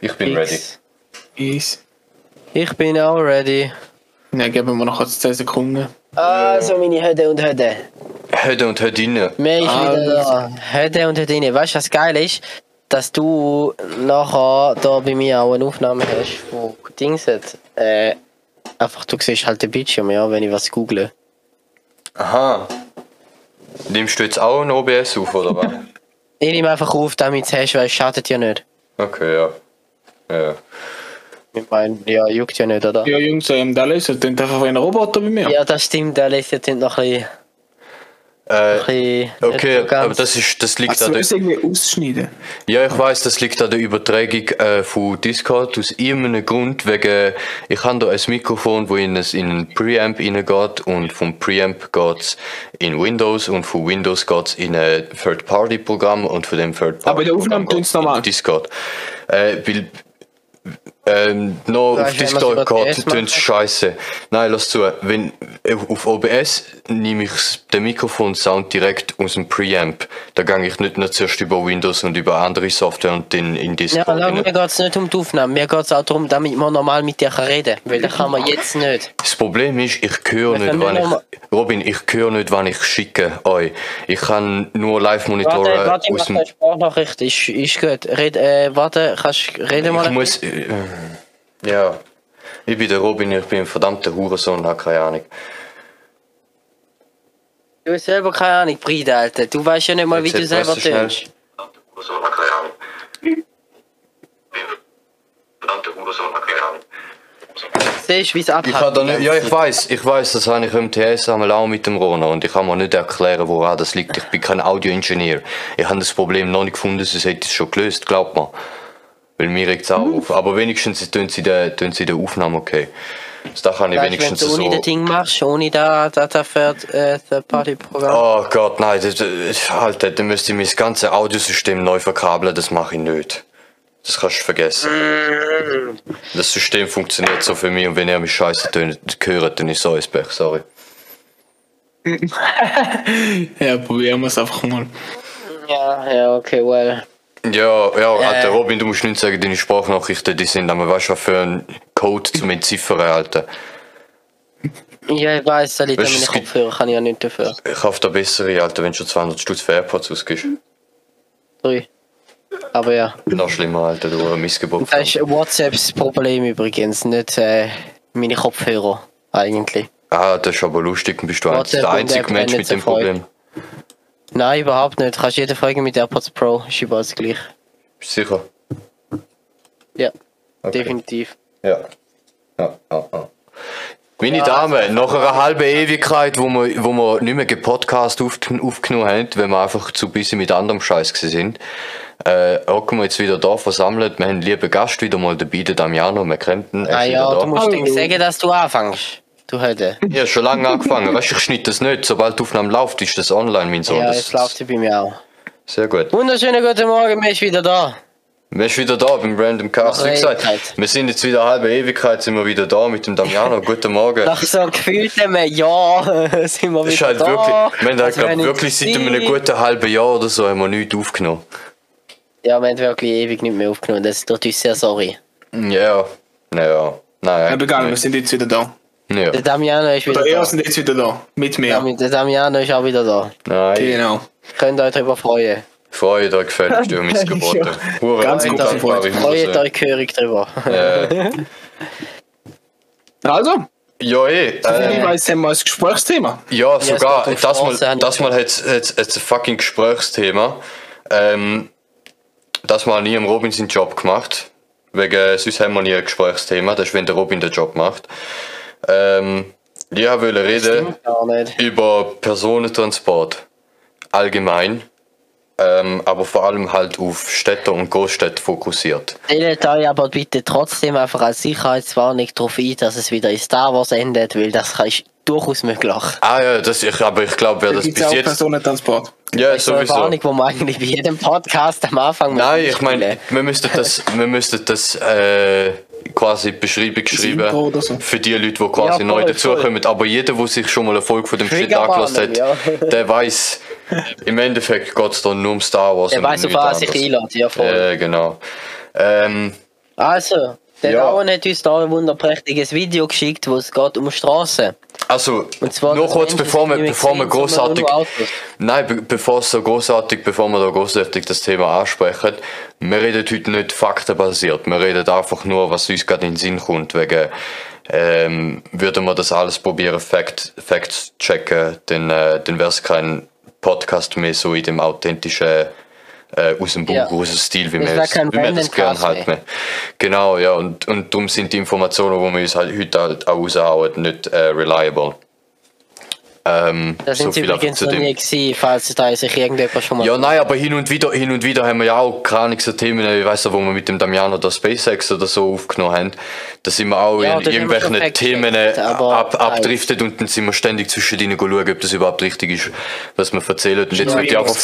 Ich bin ready. Fix. Easy. Ich bin auch ready. Ja, geben wir noch kurz 10 Sekunden. Also, meine Höde und Höde. Heute und heute rein. Mehr ist Ah, wieder da. Höde und Hödine. Weißt du, was geil ist? Dass du nachher da bei mir auch eine Aufnahme hast von Dings. Äh, einfach, du siehst halt den Bildschirm, ja, wenn ich was google. Aha. Nimmst du jetzt auch ein OBS auf, oder was? Ich nehme einfach auf, damit du es hast, weil es schadet ja nicht. Okay, ja. Ja. Ich meine, ja, juckt ja nicht, oder? Ja, Jungs, ähm, der Laser klingt einfach wie ein Roboter bei mir. Ja, das stimmt, der lässt jetzt noch ein bisschen. Äh, okay, aber das, ist, das liegt Also, an du der, irgendwie ausschneiden. ja, ich weiß, das liegt an der Übertragung äh, von Discord aus irgendeinem Grund, wegen, ich habe da ein Mikrofon, wo in, ein, in einen Preamp reingeht und vom Preamp geht's in Windows und von Windows geht's in ein Third-Party-Programm und von dem Third-Party Aber in der Aufnahme tönt's normal. Discord. Äh, weil, ähm, noch auf wenn Discord geht, tönt's scheiße. Nein, lass zu. Wenn, auf OBS nehme ich den Mikrofon-Sound direkt aus dem Preamp. Da gehe ich nicht nur zuerst über Windows und über andere Software und dann in Ja, Discord. aber rein. mir geht es nicht um die Aufnahme, mir geht es auch darum, damit man normal mit dir reden kann. Weil das kann man jetzt nicht. Das Problem ist, ich höre nicht, noch ich, Robin, ich höre nicht, wann ich schicke euch. Ich kann nur Warte, Live-Monitore warte, ich aus dem, eine Sprachnachricht. Ist, ist gut. Red, äh, warte, kannst du reden mal? ich muss, äh, ja. Ich bin der Robin, ich bin ein verdammter Hurensohn, habe keine Ahnung. Du hast selber keine Ahnung, Bride, Alter. Du weißt ja nicht mal, wie du selber tönst. Hurensohn, habe keine Ahnung. Verdammter Hurensohn, habe keine Ahnung. Siehst du, wie es Ich abhackt? da nicht, ja, ich weiß, ich weiß, das habe ich im TS einmal auch mit dem Rona und ich kann mir nicht erklären, woran das liegt. Ich bin kein Audioingenieur. Ich habe das Problem noch nicht gefunden, sonst hätte ich es schon gelöst, glaubt mir. Weil mir regt es auch auf. Aber wenigstens tun sie der, tun sie der Aufnahme okay. Also da kann ich Weißt, wenn wenigstens du ohne so. das Ding machst, ohne da, da, da Third, äh, Third Party Programm. Oh Gott, nein, das, das, Alter, dann müsste ich mein ganzes Audiosystem neu verkabeln, das mache ich nicht. Das kannst du vergessen. Das System funktioniert so für mich und wenn ihr mich scheiße hört, dann ist so ein Pech, sorry. Ja, probieren wir es einfach mal. Ja, ja, okay, well. Ja, ja, Alter, Äh. Robin, du musst nicht sagen, deine Sprachnachrichten, die sind, aber weißt du, was für ein Code zum Entziffern, Alter. Ja, ich weiß, da liegt an meinen gibt- Kopfhörer, kann ich ja nicht dafür. Ich kaufe da bessere, Alter, wenn du schon 200 Stutz für AirPods ausgibst. Drei. Aber ja. Noch schlimmer, Alter, du Missgeburt. Das ist WhatsApps Problem übrigens, nicht äh, meine Kopfhörer, eigentlich. Ah, das ist aber lustig, bist du WhatsApp der einzige Mensch mit dem Problem. Nein, überhaupt nicht. Du kannst jede Folge mit AirPods Pro, ist überall das gleich. Bist du sicher? Ja, Okay. definitiv. Ja. Ja, ja, ja. Meine Damen, nach einer halben Ewigkeit, wo wir, wo wir nicht mehr gepodcast auf, aufgenommen haben, wenn wir einfach zu busy mit anderem Scheiß gewesen sind, äh, hocken wir jetzt wieder da versammelt. Wir haben einen lieben Gast wieder mal dabei, den Damiano McCrampton. Er Ah ist ja, wieder du musst ihm sagen, dass du anfängst. Du heute. Ja, schon lange angefangen. Weißt du, ich schneide das nicht. Sobald die Aufnahme läuft, ist das online, mein Sohn. Ja, das, jetzt läuft sie bei mir auch. Sehr gut. Wunderschönen guten Morgen, wir sind wieder da. Wir sind wieder da beim Random Cast. Wie gesagt, wir sind jetzt wieder eine halbe Ewigkeit, sind wir wieder da mit dem Damiano. Guten Morgen. Nach so gefühltem Jahr sind wir Das ist wieder halt da. wirklich, wir haben halt, Also, glaub, wirklich seit einem guten halben Jahr oder so haben wir nichts aufgenommen. Ja, wir haben wirklich ewig nicht mehr aufgenommen, das tut uns sehr sorry. Ja, naja, nein. Egal, wir sind jetzt wieder da. Ja, Der Damiano ist wieder er da. sind jetzt wieder da. Mit mir. Ja, Der Damiano ist auch wieder da. nein. Genau. Könnt ihr euch darüber freuen. Freut euch gefälligst über mein. Hure Ganz gut dankbare Freut Hose. euch gehörig drüber. Äh, Also, ja, eh. ich Äh, weiß, haben wir ein Gesprächsthema. ja, es sogar, um das mal, das ich mal jetzt, jetzt ein fucking Gesprächsthema. Ähm, das mal nie im Robin seinen Job gemacht. Wegen, sonst haben wir nie ein Gesprächsthema. Das ist, wenn der Robin den Job macht. Ähm, ich wollte reden. Über Personentransport allgemein, ähm, aber vor allem halt auf Städte und Großstädte fokussiert. Stellt euch aber bitte trotzdem einfach als Sicherheitswarnung darauf ein, dass es wieder in Star Wars endet, weil das ist durchaus möglich. Ah ja, das, ich, aber ich glaube, wer das Gibt bis auch jetzt... Personentransport. Ja, Das ist so eine sowieso. Warnung, die man eigentlich bei jedem Podcast am Anfang Nein, ich meine, wir müssten das, wir müssten das äh, quasi Beschreibung so. für die Leute, die quasi Ja, neu dazukommen. Aber jeder, der sich schon mal eine Folge von dem Shit angelassen hat, ja. der weiß, im Endeffekt geht es dann nur um Star Wars. Der weiß, auf was sich anderes. einlädt, ja voll. Äh, genau. Ähm, Also, der Ja. Dauer hat uns da ein wunderprächtiges Video geschickt, wo es geht um Straßen. Also, nur kurz, bevor wir, bevor wir großartig. Nein, be bevor es so großartig, bevor wir da großartig das Thema ansprechen, wir reden heute nicht faktenbasiert. Wir reden einfach nur, was uns gerade in den Sinn kommt. Wegen, ähm, würden wir das alles probieren, Fact, Facts checken, dann, äh, dann wäre es kein Podcast mehr so in dem authentischen, äh, aus dem Buch, Ja. aus dem Stil, wie es, kein wie wir das Random gern Cast mehr. mehr. Genau, ja, und, und darum sind die Informationen, die wir uns halt heute halt auch raushauen, nicht äh, reliable. Ähm, Da sind sie viel einfach übrigens noch nie gewesen, falls da sich irgendjemand schon mal... Ja, nein, aber hin und wieder, hin und wieder haben wir ja auch keine so Themen, ich weiss noch, wo wir mit dem Damiano oder SpaceX oder so aufgenommen haben. Da sind wir auch Ja, in irgendwelchen Themen ab, nein. abdriftet und dann sind wir ständig zwischen denen schauen, ob das überhaupt richtig ist, was wir erzählen. Und jetzt Ja, will ich einfach,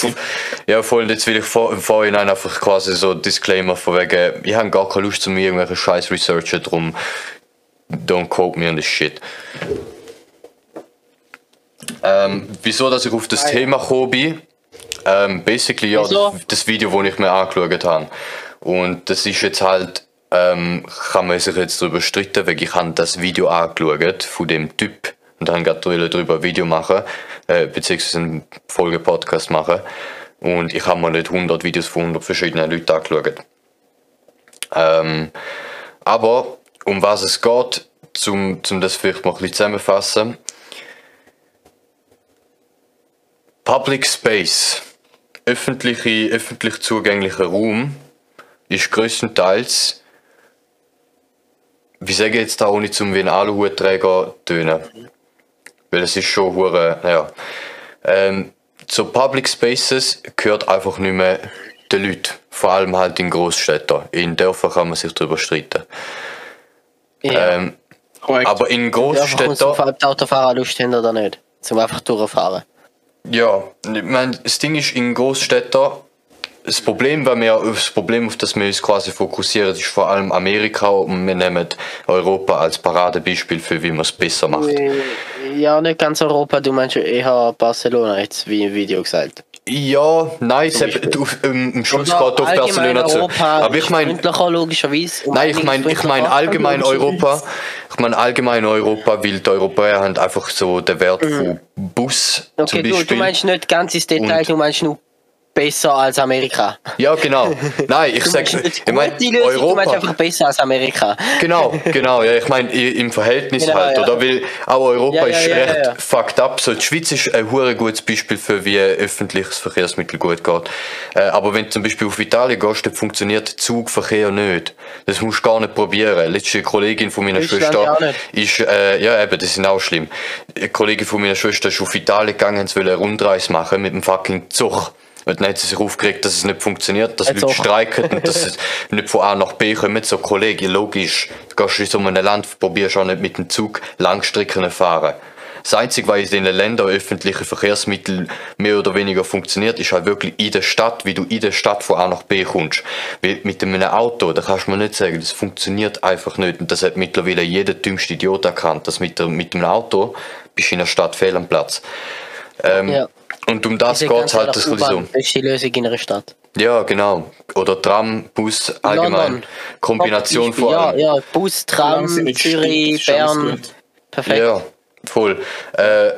ja voll, und jetzt will ich vor, im Vorhinein einfach quasi so Disclaimer von wegen, ich habe gar keine Lust zu mir irgendwelche scheiß Researcher drum. Don't quote me on this shit. Ähm, wieso, dass ich auf das Thema gekommen bin? Ähm, basically, ja, das, das Video, das ich mir angeschaut habe. Und das ist jetzt halt, ähm, kann man sich jetzt darüber streiten, weil ich habe das Video angeschaut von dem Typ und dann gerade darüber ein Video machen, äh, beziehungsweise einen Folge-Podcast machen. Und ich habe mir nicht 100 Videos von 100 verschiedenen Leuten angeschaut. Ähm, aber um was es geht, zum, zum das vielleicht mal ein bisschen zusammenfassen. Public Space, öffentliche, öffentlich zugänglicher Raum, ist größtenteils, wie sage ich jetzt da, ohne zum wie Aluhutträger tönen. Weil es ist schon hure, naja. Ähm, zu Public Spaces gehört einfach nicht mehr den Leuten. Vor allem halt in Großstädten. In Dörfern kann man sich darüber streiten. ja. Ähm, aber in Großstädten. die Autofahrer Lust haben oder nicht. Zum einfach durchfahren. Ja, ich mein, das Ding ist, in Großstädten, das Problem, weil wir, das Problem, auf das wir uns quasi fokussieren, ist vor allem Amerika und wir nehmen Europa als Paradebeispiel für, wie man es besser macht. Ja, nicht ganz Europa, du meinst eher Barcelona jetzt, wie im Video gesagt. Ja, nein, es hat- du, im, im Schluss geht auf Barcelona zu. Aber ich meine, Nein, ich meine, ich meine freundlicher. allgemein Europa. Ich meine allgemein Europa, weil die Europäer haben einfach so den Wert von Bus zum Mhm. Okay, du, Beispiel. du meinst nicht ganz ins Detail, Und- du meinst nur besser als Amerika. ja, genau. Nein, ich Du sag, meinst nicht ich meine Lösung, du meinst Europa. einfach besser als Amerika. Genau, genau, ja, ich meine im Verhältnis Genau, halt, ja. oder? Weil auch Europa Ja, ist recht fucked up. So, die Schweiz ist ein hure gutes Beispiel für wie öffentliches Verkehrsmittel gut geht. Äh, aber wenn du zum Beispiel auf Italien gehst, dann funktioniert Zugverkehr nicht. Das musst du gar nicht probieren. Letzte Kollegin von meiner Deutschland Schwester ist, äh, ja eben, das ist auch schlimm. Eine Kollegin von meiner Schwester ist auf Italien gegangen, sie will eine Rundreise machen mit dem fucking Zug. Und dann hat sie sich aufgeregt, dass es nicht funktioniert, dass Ein Leute streiken und dass es nicht von A nach B kommen. So, Kollege, logisch. Du gehst in so einem Land, probierst auch nicht mit dem Zug Langstrecken fahren. Das Einzige, was in den Ländern öffentliche Verkehrsmittel mehr oder weniger funktioniert, ist halt wirklich in der Stadt, wie du in der Stadt von A nach B kommst. Weil mit einem Auto, da kannst du mir nicht sagen, das funktioniert einfach nicht. Und das hat mittlerweile jeder dümmste Idiot erkannt, dass mit, der, mit dem Auto bist du in der Stadt fehl am Platz. Ähm, Ja. Und um das geht ganze halt ein bisschen so. U-Bahn ist die Lösung in einer Stadt. Ja, genau. Oder Tram, Bus, allgemein. London. Kombination Beispiel, von Ja, allem. ja, Bus, Tram, Zürich, Bern. Perfekt. Ja, voll. Äh,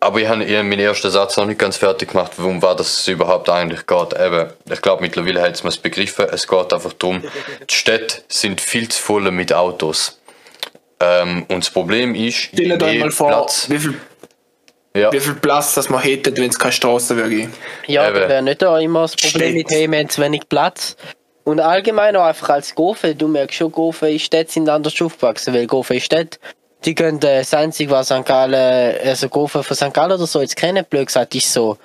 aber ich habe meinen ersten Satz noch nicht ganz fertig gemacht, worum war das überhaupt eigentlich geht. Eben, ich glaube, mittlerweile hat man es begriffen. Es geht einfach darum, die Städte sind viel zu voll mit Autos. Ähm, und das Problem ist, je Stellt euch mehr mal vor, Platz, wie viel, ja, wie viel Platz das man hätte, wenn es keine Straße wäre. Ja, Eben. das wäre nicht da immer das Problem Städte. mit, hey, haben zu wenig Platz. Und allgemein auch einfach als Gofe, du merkst schon, Gofe in Städten sind anders aufgewachsen, weil Gofe in Städten, die können äh, das Einzige, was St. Gallen, also Gofe von St. Gallen oder so jetzt kennen, blöd gesagt, ist so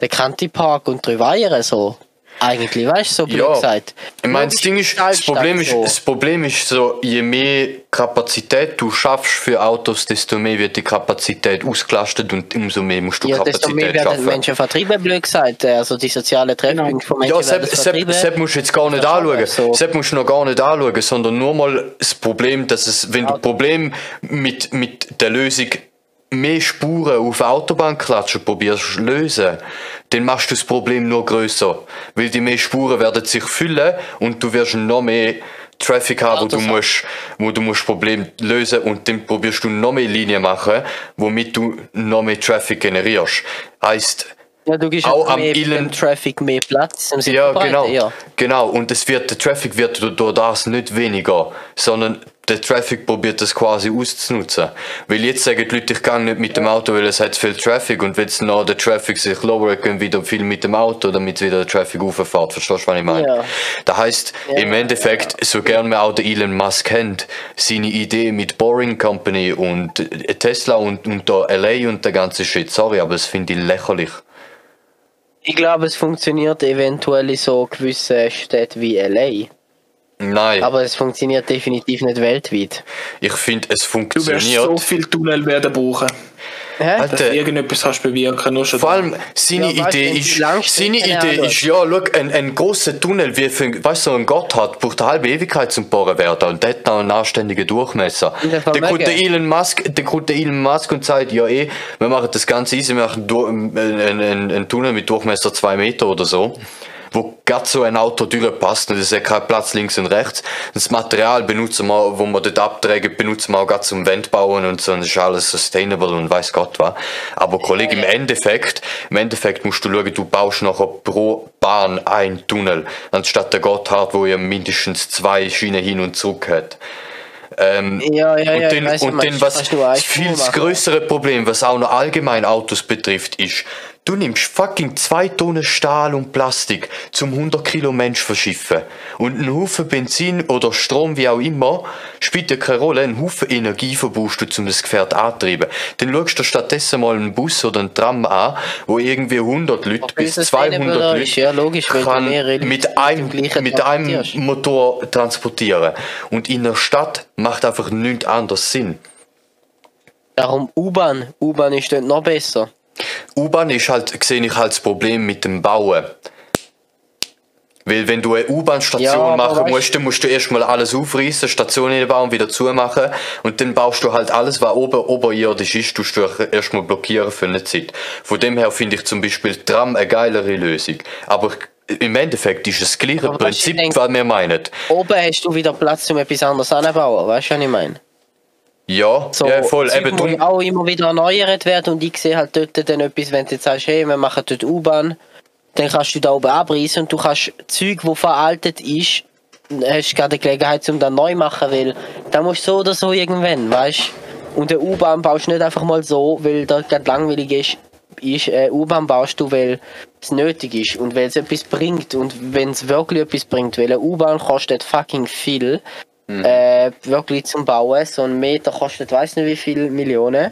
der Kanti-Park und drei Weiher so. Eigentlich, weißt du, so blöd Ja. gesagt. Ich meine, das Ding ist, das Problem ist, so. das Problem ist so, je mehr Kapazität du schaffst für Autos, desto mehr wird die Kapazität ausgelastet und umso mehr musst du Ja, desto mehr Kapazität werden schaffen. Menschen vertrieben, blöd gesagt. Also die sozialen Treffpunkte von Menschen Ja, werden Sepp, Sepp, vertrieben. Sepp musst du jetzt gar nicht anschauen. so. Sepp musst du noch gar nicht anschauen, sondern nur mal das Problem, dass es, wenn du Problem mit, mit der Lösung mehr Spuren auf Autobahn klatschen probierst lösen, dann machst du das Problem nur größer. Weil die mehr Spuren werden sich füllen und du wirst noch mehr Traffic haben, wo du musst, wo du musst Problem lösen und dann probierst du noch mehr Linien machen, womit du noch mehr Traffic generierst. Heißt, Ja, du gibst Auch am mehr, dem Traffic mehr Platz. ja, genau. Ja. Genau. Und es wird, der Traffic wird durch das nicht weniger, sondern der Traffic probiert das quasi auszunutzen. Weil jetzt sagen die Leute, ich gehe nicht mit dem Auto, weil es hat viel Traffic und wenn jetzt noch der Traffic sich lowert, gehen wieder viel mit dem Auto, damit wieder der Traffic auffährt. Verstehst du, was ich meine? Ja. Das heißt, Ja, im Endeffekt, so gern man auch den Elon Musk kennt, seine Idee mit Boring Company und Tesla und, und der LA und der ganze Shit, sorry, aber das finde ich lächerlich. Ich glaube, es funktioniert eventuell in so gewissen Städten wie LA. Nein, Aber es funktioniert definitiv nicht weltweit. ich finde, es Du wirst funktioniert. so viel Tunnel werden brauchen, Hä? dass Alter, du irgendetwas kannst bewirken. Nur schon Vor allem, seine Ja, Idee ist, seine Idee ist, ja, schau, ein, ein großer Tunnel, wie für, weißt du, so ein Gotthard, braucht eine halbe Ewigkeit zum Bohren werden und der hat noch einen anständigen Durchmesser. Der kommt der. Elon Musk, der kommt der Elon Musk und sagt, ja, eh, wir machen das Ganze easy, wir machen du- einen, einen, einen Tunnel mit Durchmesser zwei Meter oder so. Wo gerade so ein Auto durchpasst und es hat keinen Platz links und rechts. Das Material benutzen wir, wo wir dort abträgen, benutzen wir auch gerade zum Wand bauen und so, und das ist alles sustainable und weiß Gott was. Aber Kollege, im Endeffekt, im Endeffekt musst du schauen, du baust nachher pro Bahn ein Tunnel, anstatt der Gotthard, wo ja mindestens zwei Schienen hin und zurück hat. Ähm, Ja, ja, und ja. ich weiss, und was was viel das machen. größere Problem, was auch noch allgemein Autos betrifft, ist, du nimmst fucking zwei Tonnen Stahl und Plastik zum 100 Kilo Mensch verschiffen. Und ein Haufen Benzin oder Strom, wie auch immer, spielt ja keine Rolle. Ein Haufen Energie verbrauchst du, um das Gefährt anzutreiben. Dann schaust du stattdessen mal einen Bus oder einen Tram an, wo irgendwie 100 Leute Okay, bis das 200 sustainable ist, Leute ja, logisch, kann mit einem, mit einem. Motor transportieren. Und in der Stadt macht einfach nichts anderes Sinn. Darum U-Bahn. U-Bahn ist dort noch besser. U-Bahn ist halt, sehe ich halt das Problem mit dem Bauen. Weil wenn du eine U-Bahn-Station Ja, machen musst, dann musst du erstmal alles aufreißen, Stationen bauen, wieder zumachen und dann baust du halt alles, was ober oberirdisch ist, tust du erstmal blockieren für eine Zeit. Von dem her finde ich zum Beispiel Tram eine geilere Lösung. Aber im Endeffekt ist es das gleiche Aber Prinzip, ich denk- was wir meinen. Oben hast du wieder Platz, um etwas anderes anzubauen. Weißt du, was ich meine? Ja, So, ja voll. Zeug Eben drum, auch immer wieder erneuert werden und ich sehe halt dort dann etwas, wenn du jetzt sagst, hey, wir machen dort U-Bahn, dann kannst du da oben abreißen und du kannst Zeug, wo veraltet ist, hast gerade die Gelegenheit, um dann neu zu machen, weil da musst du so oder so irgendwann, weißt du? Und eine U-Bahn baust du nicht einfach mal so, weil da gerade langweilig ist. ist äh, U-Bahn baust du, weil es nötig ist und weil es etwas bringt und wenn es wirklich etwas bringt, weil eine U-Bahn kostet fucking viel, äh, wirklich zum Bauen. So ein Meter kostet weiß nicht wie viel Millionen.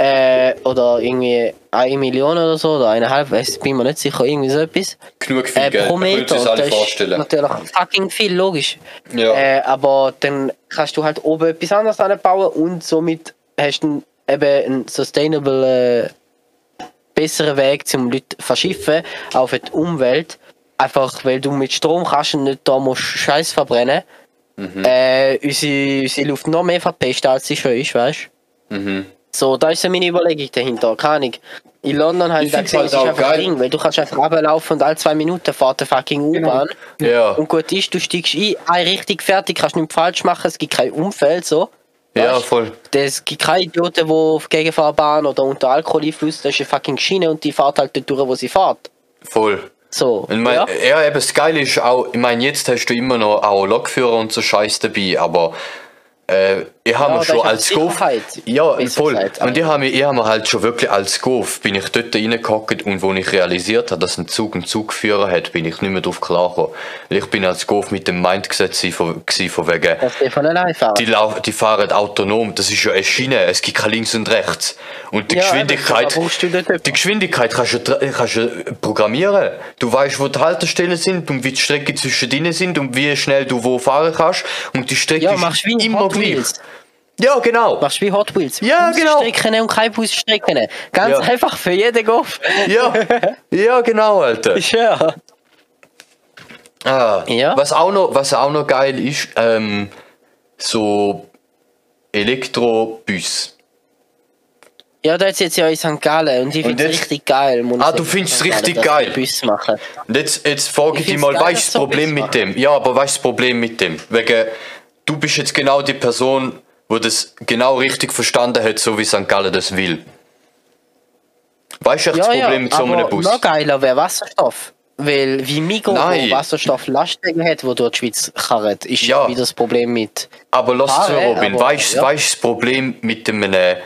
Äh, oder irgendwie eine Million oder so, oder eineinhalb, weiß, bin mir nicht sicher, irgendwie so etwas. genug viel Äh, Geld, pro Meter. alle Das ist vorstellen. natürlich fucking viel, logisch. Ja. Äh, aber dann kannst du halt oben etwas anderes anbauen und somit hast du eben einen sustainable, äh, besseren Weg zum Leute verschiffen, auch für die Umwelt. Einfach weil du mit Strom kannst und nicht da musst Scheiß verbrennen. Mhm. Äh, unsere, unsere Luft noch mehr verpestet, als sie schon ist, weißt du? Mhm. So, da ist so meine Überlegung dahinter. Keine Ahnung. In London habe ich da find's gesehen, halt es ist auch einfach geil. Ding, weil du kannst einfach runterlaufen und alle zwei Minuten fährt eine fucking U-Bahn. Ja. Und gut ist, du steigst ein, eine Richtung fertig, kannst nichts falsch machen, es gibt kein Umfeld, so. Ja, Weißt? voll. Es gibt keine Idioten, die auf Gegenfahrbahn oder unter Alkoholeinfluss, das ist eine fucking Schiene und die fährt halt dort durch, wo sie fährt. Voll. So, Ich mein, ja. ja. eben das Geile ist auch, ich meine, jetzt hast du immer noch auch Lokführer und so Scheiß dabei, aber äh, ich habe Ja, schon als Golf. Sicherheit, Ja, voll. gesagt, und ich habe mir, ich mir halt schon wirklich als Golf, bin ich dort reingehockt und wo ich realisiert habe, dass ein Zug einen Zugführer hat, bin ich nicht mehr drauf klar gekommen. Weil Ich bin als Golf mit dem Mindset gewesen, von, wegen, Dass die von allein fahren. die, die fahren autonom, das ist ja eine Schiene, es gibt kein links und rechts. Und die Ja, Geschwindigkeit, eben, die Geschwindigkeit kannst du, kannst du programmieren. Du weißt, wo die Haltestellen sind und wie die Strecke zwischen denen sind und wie schnell du wo fahren kannst. Und die Strecke ja, ist immer gleich. Ja, genau. Machst wie Hot Wheels. Ja, genau. Busstrecken und keine Busstrecken. Ganz Ja. einfach für jeden Golf. Ja, ja, genau, Alter. Ja. Ah, Ja. Was, auch noch, was auch noch geil ist, ähm, so Elektrobus. Ja, da ist jetzt ja in St. Gallen und ich finde es richtig geil. Ah, du findest es richtig geil? Bus machen. Jetzt, jetzt frage ich Ich dich mal, dass ist das Problem mit dem? Ja, aber was ist das Problem mit dem? Wegen, du bist jetzt genau die Person, wo das genau richtig verstanden hat, so wie St. Gallen das will. Weißt du echt das Ja, Problem ja, mit so einem aber Bus? noch geiler wäre Wasserstoff. Weil wie Migo Nein. wo Wasserstofflastwagen hat, wo durch die Schweiz karret, ist Ja. wieder das Problem mit. Aber lass zu, Robin, aber- weißt du ja. das Problem mit dem äh,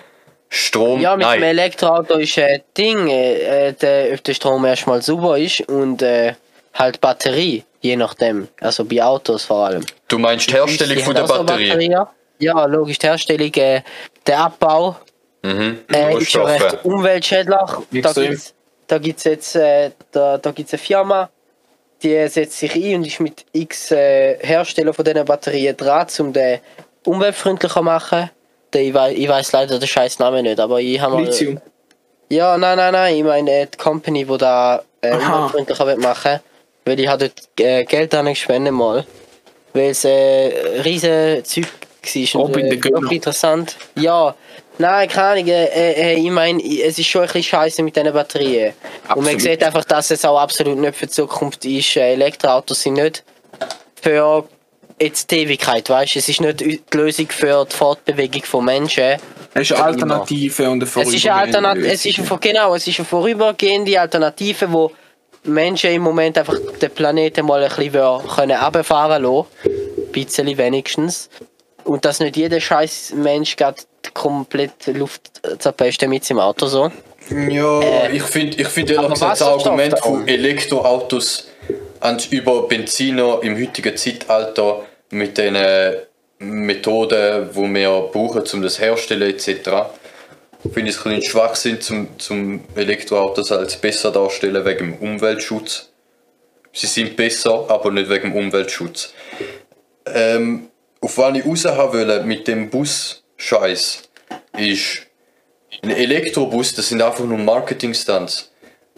Strom? Ja, mit dem Nein. Elektroauto ist ein Ding, äh, äh, der, ob der Strom erstmal sauber ist und äh, halt Batterie, je nachdem. Also bei Autos vor allem. Du meinst die Herstellung von der Batterie? Ja, logisch, die Herstellung, äh, der Abbau Mhm. äh, ist schon Rohstoffe. recht umweltschädlich. Da gibt's, da gibt's jetzt äh, da, da gibt's eine Firma, die setzt sich ein und ist mit x äh, Herstellern von diesen Batterien dran, um den umweltfreundlicher zu machen. Der, ich, weiß, ich weiß leider den scheiß Namen nicht, aber ich habe mal... Lithium. Ja, nein, nein, nein, ich meine äh, die Company, die da äh, umweltfreundlicher will machen weil ich habe dort äh, Geld an gespendet mal, weil es äh, riesen Zeug war und äh, wirklich interessant. Ja, nein, keine Ahnung, äh, äh, ich meine, es ist schon ein bisschen scheiße mit diesen Batterien. Und man Absolut. sieht einfach, dass es auch absolut nicht für die Zukunft ist. Äh, Elektroautos sind nicht für jetzt die Ewigkeit, weißt du? Es ist nicht die Lösung für die Fortbewegung von Menschen. Es ist eine Alternative und eine Es ist eine Alternative, es ist eine, genau, es ist eine vorübergehende Alternative, wo Menschen im Moment einfach den Planeten mal ein bisschen können runterfahren lassen. Ein bisschen wenigstens. Und dass nicht jeder scheiß Mensch komplett Luft zerpesten mit seinem Auto so. Ja, ich finde ich find ehrlich gesagt das Argument von. Elektroautos ans über Benziner im heutigen Zeitalter mit den Methoden, die wir brauchen, um das herstellen etc. Finde ich es ein bisschen Schwachsinn zum, zum Elektroautos als besser darstellen wegen dem Umweltschutz. Sie sind besser, aber nicht wegen dem Umweltschutz. Ähm, auf was ich raus haben wollte mit dem Bus-Scheiß ist, ein Elektrobus, das sind einfach nur Marketing-Stunts.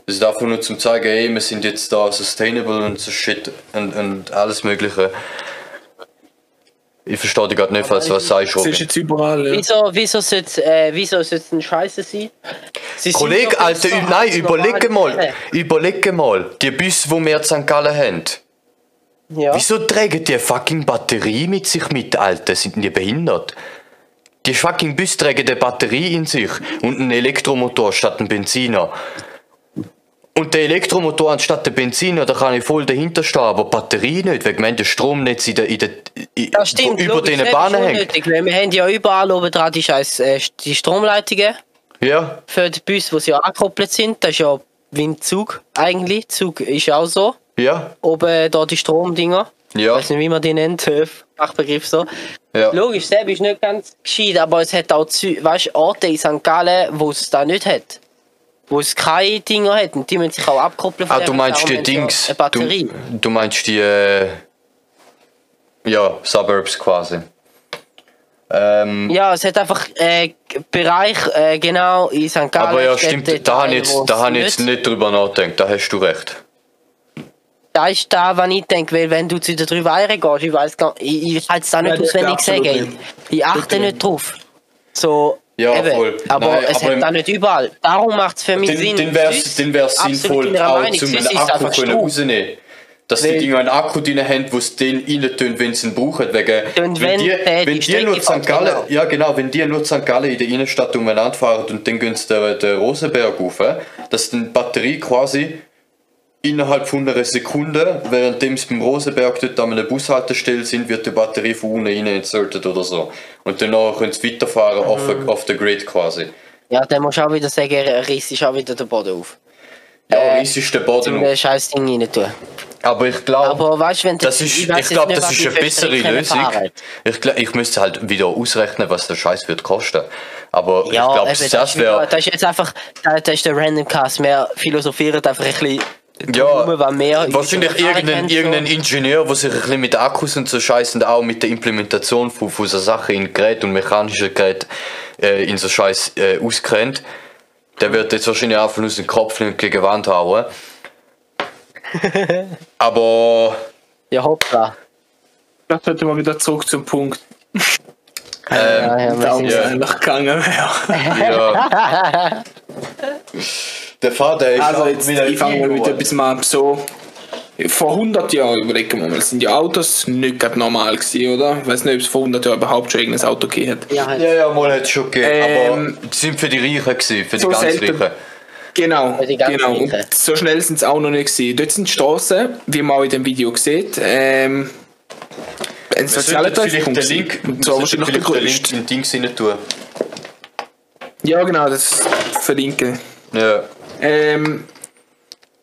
Das ist einfach nur zum zeigen, ey, wir sind jetzt da sustainable und so shit und, und alles mögliche. Ich verstehe dich gerade nicht, falls du was sagst, Das ist Robin. jetzt überall. Ja. Wieso, wieso sollte äh, wieso es ein Scheiße sein? Sie sind Kollege, Alter, ü- nein, überlege mal, überlege mal, die Busse, die wir in St. Gallen haben, Ja. wieso tragen die fucking Batterie mit sich mit, Alter? Sind die behindert? Die fucking Bus tragen eine Batterie in sich und einen Elektromotor statt einen Benziner. Und der Elektromotor anstatt der Benziner, da kann ich voll dahinter stehen, aber Batterie nicht, wegen mein, der Stromnetz in der, in der, in, Das stimmt, über logisch, den das ist Bahnen hängt. unnötig, weil wir haben ja überall oben dran die scheiß äh, die Stromleitungen Ja, für die Bus, die sie ja angekoppelt sind. Das ist ja wie ein Zug eigentlich. Zug ist auch so. Ja, Oben da die Stromdinger. Ich ja, weiß nicht, wie man die nennt. Fachbegriff so. ja. Logisch, selbst ist nicht ganz gescheit, aber es hat auch weißt, Orte in St. Gallen, wo es da nicht hat. Wo es keine Dinger hat und die müssen sich auch abkoppeln von Ah, du meinst die Dings. Eine Batterie. Du, du meinst die, äh, ja, Suburbs quasi. Ähm, Ja, es hat einfach äh, Bereich äh, genau in St. Gallen. aber ja, stimmt, da ich jetzt, habe ich jetzt nicht drüber nachgedacht, da hast du recht. Da ist da, was ich denke, weil wenn du zu den drei Weihern gehst, ich weiß gar ich, ich kann es da nicht Ja, das auswendig sagen. Ich, achte nicht drauf. So, Ja, eben. voll. Aber Nein, es aber hat da nicht überall. Darum macht es für mich Dann, Sinn. dann wäre es sinnvoll, auch Meinung. zum Süß einen Akku können rausnehmen. Dass die Weil- Dinger einen Akku drin haben, wo sie den rein tun, wenn sie ihn brauchen. Wegen, Und wenn wenn die, wenn die die nur St. Gallen, genau. ja genau, wenn die nur St. Gallen in der Innenstadt umeinander fahren und dann gehen sie den, den Rosenberg rauf, dass die Batterie quasi innerhalb von einer Sekunde, während sie beim Rosenberg dort an einer Bushaltestelle sind, wird die Batterie von unten rein inserted oder so. Und danach können sie weiterfahren Mhm. auf, auf der Grid quasi. Ja, dann musst du auch wieder sagen, riss ist auch wieder den Boden auf. Ja, Äh, riesig ist der Boden auf. das scheiß Ding rein tun. Aber ich glaube, das ist, ich, jetzt glaube, das ist eine bessere Lösung. fahren. Ich, glaub, ich müsste halt wieder ausrechnen, was der Scheiß wird kosten. Aber Ja, ich glaube, das wieder- wäre. das ist jetzt einfach, da- das ist der Random Cast. Wir philosophieren einfach ein bisschen Ja, wahrscheinlich irgendein, irgendein Ingenieur, der sich ein bisschen mit Akkus und so Scheiß und auch mit der Implementation von, von so Sachen in Gerät und mechanischen Gerät äh, in so Scheiß äh, auskennt. Der wird jetzt wahrscheinlich einfach aus dem Kopf nicht gegen die Wand hauen. Aber Ja, hoppla. Vielleicht sollten wir wieder zurück zum Punkt. Ähm, ja, Da sind uns ja. eigentlich gegangen wäre. ja. der Vater ist Also jetzt, wieder ich fange mal mit etwas mal so. Vor 100 Jahren, überlegen wir mal, sind die Autos nicht gerade normal gewesen, oder? Ich weiß nicht, ob es vor 100 Jahren überhaupt schon irgendein Auto gegeben hat. ja, halt. Ja, ja, mal hat es schon gegeben, Ähm, aber die sind für die Reichen gewesen, für die so ganz selten. Reichen. Genau, Für die ganz genau. So schnell sind es auch noch nicht gewesen. Dort sind die Straßen, wie man auch in dem Video sieht, ähm, ein sozialer Wir sollten vielleicht Treffpunkt. den Link, gewesen. Und wir zwar sollten wahrscheinlich der vielleicht den Link größte. in Dings rein tun. Ja, genau, das verlinken. Ja. Ähm,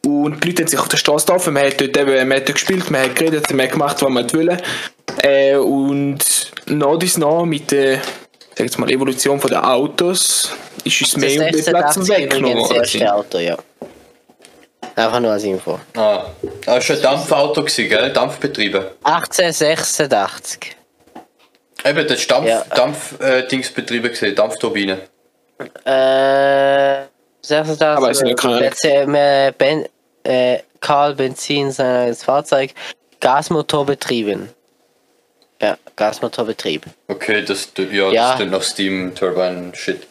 und die Leute haben sich auf der Straße getroffen, man hat dort eben, man hat dort gespielt, man hat geredet, man hat gemacht, was man wollte. Äh, und nach dies nach mit der sag jetzt mal, Evolution von den Autos ist uns mehr und mehr Platz 86 weggenommen das erste Auto, ja. Einfach nur als Info. Ah, das war ein Dampfauto, gewesen, gell? Dampfbetriebe. 1886. Eben, das war Dampf, Ja. Dampf äh, Dingsbetriebe, gewesen, Dampfturbine. Äh, 86. Aber ist ja äh, ben, äh, Karl Benzin sein Fahrzeug. Gasmotor betrieben. Ja, Gasmotorbetrieb. Okay, das, ja, Ja. das ist dann noch Steam Turbine Shit.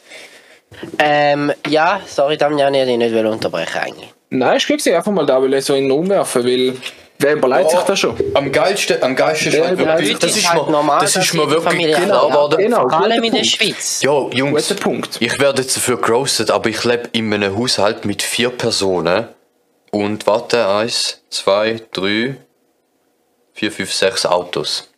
Ähm, ja, sorry Damian, ich hätte dich nicht unterbrechen eigentlich. Nein, ich krieg sie einfach mal da, will ich so in den umwerfen, weil wer überlegt sich das schon? Am geilsten, am geilsten ist Ja, halt ja, wirklich, das ist halt mir, normal, das ist mir wirklich klar ja. geworden. Genau, Vor allem in der. Schweiz. Jo, Jungs, ich werde jetzt dafür gerostet, aber ich lebe in einem Haushalt mit vier Personen. Und warte, eins, zwei, drei, vier, fünf, sechs Autos.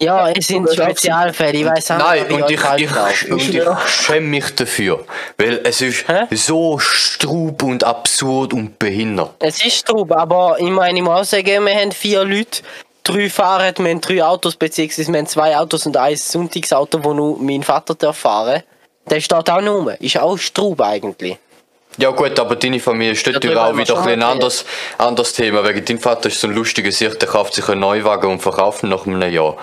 Ja, es sind Spezialfälle, ich weiß auch Nein, nicht, wie und ich, ich, und ich schäme mich dafür. Weil es ist Hä? so strub und absurd und behindert. Es ist drauf, aber ich meine, ich muss sagen, wir haben vier Leute, drei Fahrräder, wir haben drei Autos, beziehungsweise wir haben zwei Autos und ein Sonntagsauto, wo nur mein Vater darf fahren Der steht auch noch rum. Ist auch Straub eigentlich. Ja gut, aber deine Familie ist dort Darüber auch wieder ein, anderes, anderes Thema. Wegen dein Vater ist so ein lustiger Sicht, der kauft sich einen Neuwagen und verkauft ihn nach einem Jahr.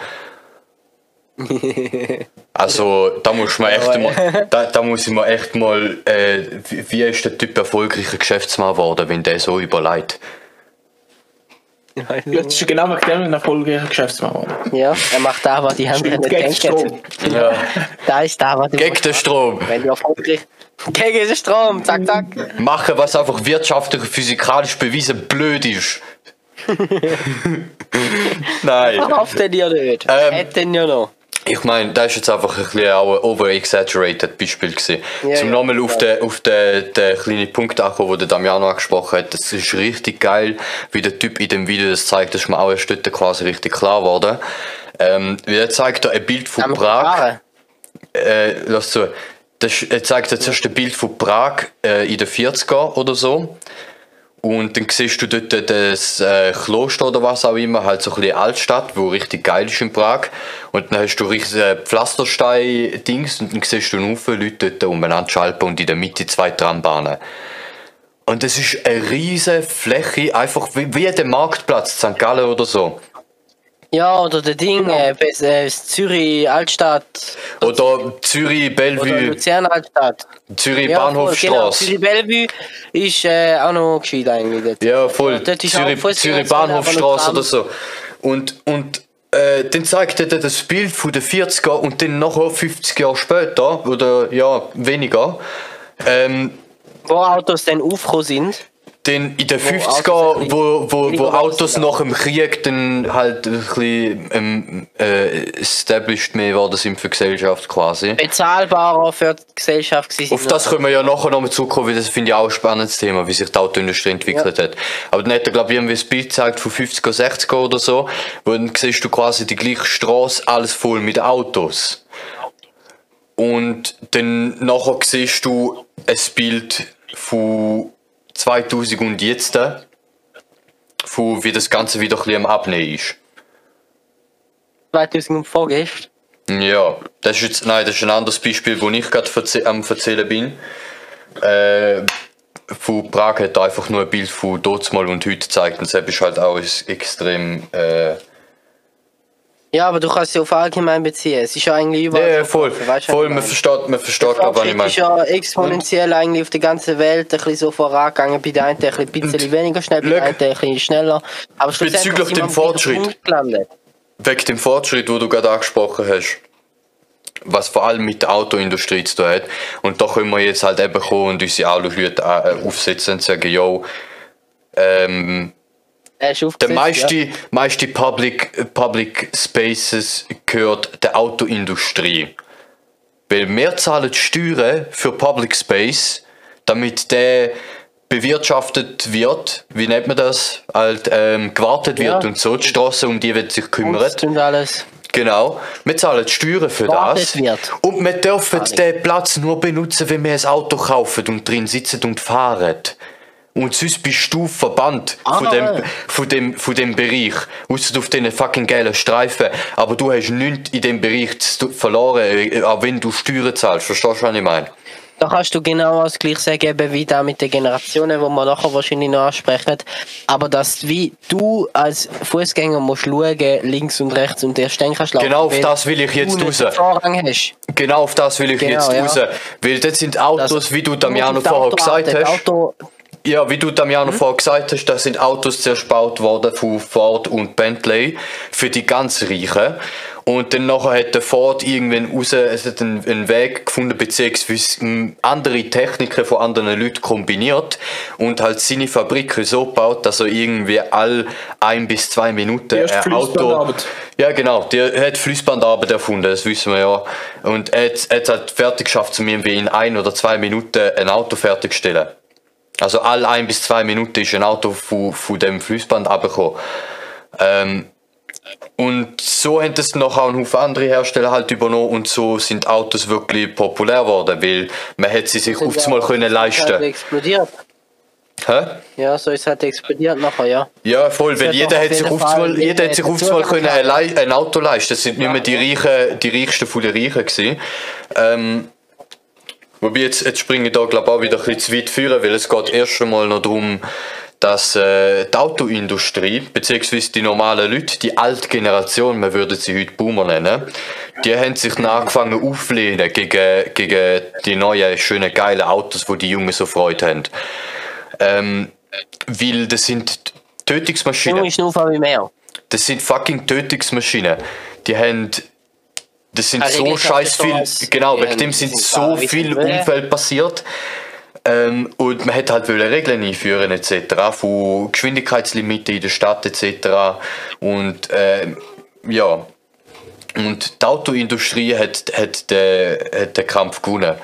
Also, da muss man echt mal, da, da muss ich mir echt mal, äh, wie, wie ist der Typ erfolgreicher Geschäftsmann geworden, wenn der so überlegt? Jetzt ist genau wegen dem ein erfolgreicher Geschäftsmann geworden. Ja, er macht da, was die anderen nicht Gegen denken. Strom. Ja. Da ist da, was Gegen den Strom. Wenn du erfolgreich. Gegen den Strom, zack, zack. Machen, was einfach wirtschaftlich, physikalisch bewiesen blöd ist. Nein. Verkauft er dir nicht. Ähm. Hätten ja noch. Ich meine, das ist jetzt einfach ein bisschen auch ein over-exaggerated Beispiel gewesen. Ja, Zum ja. nochmal auf den, auf den, den kleinen Punkt ankommen, den der Damiano angesprochen hat. Das ist richtig geil, wie der Typ in dem Video das zeigt. Das ist mir auch erst dort quasi richtig klar geworden. Ähm, er zeigt da ein Bild von wir Prag. Äh, lass zu. Das, er zeigt jetzt erst ein Bild von Prag äh, in den 40er oder so. Und dann siehst du dort das äh, Kloster oder was auch immer, halt so ein bisschen Altstadt, wo richtig geil ist in Prag. Und dann hast du riesige Pflasterstein-Dings und dann siehst du einen Haufen Leute dort umeinander schalten und in der Mitte zwei Trambahnen. Und das ist eine riesige Fläche, einfach wie, wie der Marktplatz St. Gallen oder so. Ja, oder der Ding, äh, bis, äh, Zürich Altstadt. Oder Zürich, Oder Bellevue, Luzern Altstadt. Zürich Ja, voll, genau. Zürich Bellevue ist äh, auch noch gescheit eigentlich. Dort. Ja, voll. Dort Zürich, Zürich aber oder so. Und, und äh, dann zeigt er das Bild von den 40er und dann nachher 50 Jahre später, oder ja, weniger, ähm, Wo Autos dann aufgekommen sind. Dann in den Wo 50er, Autos wo, wo, wo Autos nach dem Krieg dann halt ein bisschen ähm, äh, established mehr worden sind für die Gesellschaft quasi. Bezahlbarer für die Gesellschaft gewesen Auf das können wir ja nachher noch mal zukommen, weil das finde ich auch ein spannendes Thema, wie sich die Autoindustrie entwickelt hat. Aber dann hat er, glaube ich, irgendwie ein Bild gezeigt von 50er, 60er oder so, wo dann siehst du quasi die gleiche Straße, alles voll mit Autos. Und dann nachher siehst du ein Bild von 2000 und jetzt, von wie das Ganze wieder ein bisschen am Abnehmen ist. 2000 und vorgestern. Ja, das ist jetzt, nein, das ist ein anderes Beispiel, wo ich gerade am erzählen bin. Äh, von Prag hat er einfach nur ein Bild von Dotsmal und heute gezeigt und das ist halt auch extrem. Äh, Ja, aber du kannst sie auf allgemein beziehen. Es ist ja eigentlich überall. ja, voll, gelaufen, weißt voll, man versteht, man versteht, was ich Fortschritt meine. ist ja exponentiell eigentlich auf der ganzen Welt ein bisschen so vorangegangen. Bei der einen ein bisschen weniger schnell, bei Schau. einen ein bisschen schneller. Aber Bezüglich dem Fortschritt. Wegen dem Fortschritt, wo du gerade angesprochen hast, was vor allem mit der Autoindustrie zu tun hat. Und da können wir jetzt halt eben kommen und unsere Aluhüte äh, aufsetzen und sagen, yo, ähm, der meiste, ja. meiste Public, Public Spaces gehört der Autoindustrie. Weil wir zahlen Steuern für Public Space, damit der bewirtschaftet wird, wie nennt man das, halt ähm, gewartet wird Ja. und so, die Straße, um die wird sich kümmert. Und alles. Genau, wir zahlen Steuern für Gewartet das. wird. Und wir dürfen den Platz nur benutzen, wenn wir ein Auto kaufen und drin sitzen und fahren. Und sonst bist du verbannt von, Ah. dem, von, dem, von dem Bereich. Ausser auf diesen fucking geilen Streifen. Aber du hast nichts in dem Bereich verloren, äh, auch wenn du Steuern zahlst. Verstehst du, was ich meine? Da kannst du genau das gleich sagen, eben wie da mit den Generationen, wo wir nachher wahrscheinlich noch ansprechen. Aber dass wie du als Fußgänger musst schauen, links und rechts und erst dann kannst Genau auf das will ich jetzt raus. Genau auf das will ich Genau, jetzt ja. raus. Weil das sind Autos, Das- wie du Damiano vorher gesagt hast. Auto, Ja, wie du Damiano Mhm. vorher gesagt hast, da sind Autos zuerst gebaut worden von Ford und Bentley für die ganz Reichen. Und dann nachher hat der Ford irgendwann raus, es hat einen, einen Weg gefunden, beziehungsweise ähm, andere Techniken von anderen Leuten kombiniert und halt seine Fabriken so gebaut, dass er irgendwie all ein bis zwei Minuten ein Auto. Ja, genau, der hat Fließbandarbeit erfunden, das wissen wir ja. Und er hat er hat halt fertig geschafft, um irgendwie in ein oder zwei Minuten ein Auto fertigzustellen. Also all ein bis zwei Minuten ist ein Auto von, von dem Fließband abgekommen. Ähm, und so haben das noch auch ein Haufen andere Hersteller halt übernommen und so sind Autos wirklich populär geworden, weil man hätte sie sich oft mal können Halt leisten. explodiert. Hä? Ja, so ist es halt explodiert nachher, ja. Ja, voll, weil jeder hat sich oft mal, jeder hat sich oft mal können ein Auto leisten. Das sind nicht mehr die Reichen, die Reichsten von den Reichen gewesen. Ähm, wobei jetzt, jetzt springe ich da glaube auch wieder ein bisschen zu weit führen, weil es geht erst einmal noch darum, dass äh, die Autoindustrie, beziehungsweise die normalen Leute, die alte Generation, man würde sie heute Boomer nennen, die haben sich angefangen auflehnen gegen, gegen die neuen, schönen, geilen Autos, wo die Jungen so Freude haben. Ähm, weil das sind Tötungsmaschinen. Junge Schnaufer wie mehr. Das sind fucking Tötungsmaschinen. Die haben. Das sind Ah, so scheiß viel. so, Genau, wegen haben- dem sind so viel. Unfälle passiert. Ähm, und man hat halt wollen Regeln einführen etc. Von Geschwindigkeitslimiten in der Stadt etc. Und ähm, ja. Und die Autoindustrie hat, hat, den, hat den Kampf gewonnen.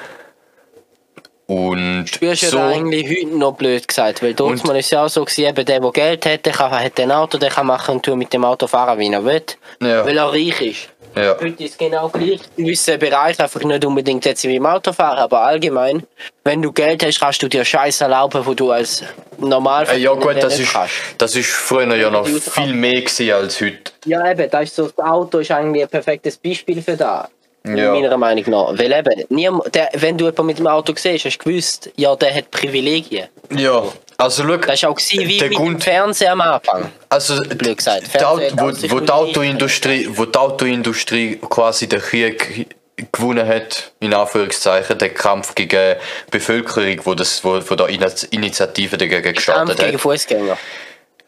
Und Spürst du so, ja da eigentlich heute noch blöd gesagt, weil dort mal ist ja auch so gewesen, eben der, der Geld hat, der kann, hat ein Auto, der kann machen und tun mit dem Auto fahren, wie er will, Ja. weil er reich ist. Ja. Heute ist genau gleich in gewissen Bereichen, einfach nicht unbedingt jetzt wie im Auto fahren, aber allgemein, wenn du Geld hast, kannst du dir Scheiße erlauben, wo du als normal Äh, ja gut, das ist, kannst. das ist früher ja noch viel mehr gewesen als heute. Ja, eben, das, ist so, das Auto ist eigentlich ein perfektes Beispiel für das. Ja. Meiner Meinung nach. Weil eben, niemand, der, wenn du jemanden mit dem Auto siehst, hast du gewusst, ja, der hat Privilegien. Ja, also schau, Das war auch gewesen, wie der mit dem Grund, Fernseher am Anfang. also blöd gesagt. die Auto, Fernsehen wo, wo, die Autoindustrie, wo die Autoindustrie quasi den Krieg gewonnen hat, in Anführungszeichen, der Kampf gegen die Bevölkerung, wo das, wo, wo da Ini- Initiative dagegen Kampf gestartet gegen hat, Fußgänger.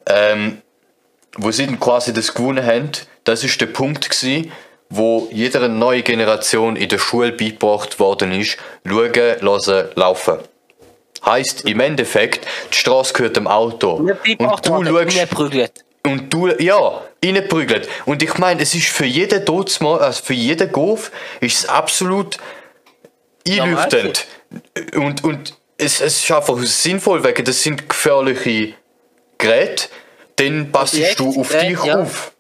ähm, wo sie dann quasi das gewonnen haben, das ist der Punkt gewesen, wo jeder neue Generation in der Schule beigebracht worden ist, schauen, hören, laufen. Heißt im Endeffekt, die Straße gehört dem Auto. Und du schaust, und du, ja, reinprügelt. Und ich meine, es ist für jeden Todsmal, also für jeden Golf, ist es absolut einleuchtend. Und, und es, es ist einfach sinnvoll, wegen das sind gefährliche Geräte, dann passest du auf dich ja. auf.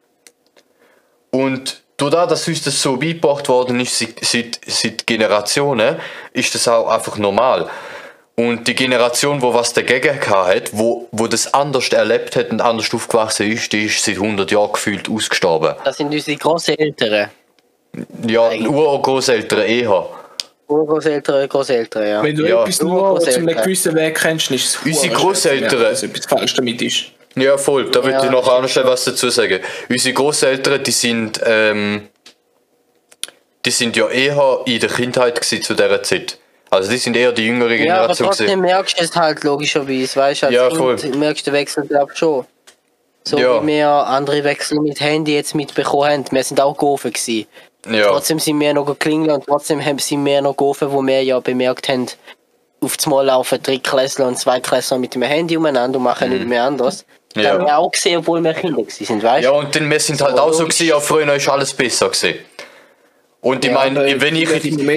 Und dadurch, dass uns das so beigebracht worden ist seit, seit, seit Generationen, ist das auch einfach normal. Und die Generation, wo was dagegen gehabt hat, wo, wo das anders erlebt hat und anders aufgewachsen ist, die ist seit 100 Jahren gefühlt ausgestorben. Das sind unsere Großeltern. Ja, Urgroßeltern eher. Urgroßeltern, Großeltern, ja. Wenn du Ja. etwas nur zu einem gewissen Weg kennst, ist es Unsere Großeltern. schwer, dass etwas falsch damit ist. Ja, voll. Da würde Ja, ich noch schnell was dazu sagen. Unsere Großeltern, die sind, ähm, die sind ja eher in der Kindheit zu dieser Zeit. Also die sind eher die jüngere Ja, aber Generation trotzdem merkst du es halt logischerweise, weißt du, als Ja, Kind voll. merkst du den Wechsel glaub ich schon. So Ja. wie wir andere Wechsel mit Handy jetzt mitbekommen haben. Wir sind auch geoffen gewesen. Ja. Trotzdem sind wir noch geklingelt und trotzdem haben sind wir noch geoffen, wo wir ja bemerkt haben, auf das Mal laufen Drittklässler und Zweitklässler mit dem Handy umeinander und machen nicht mehr anders. Ja. haben wir auch gesehen, obwohl wir Kinder sind, weißt Ja, du? und dann, wir sind halt So, auch so gewesen, ja, früher ist alles besser gewesen. Und ich Ja, meine, wenn ich,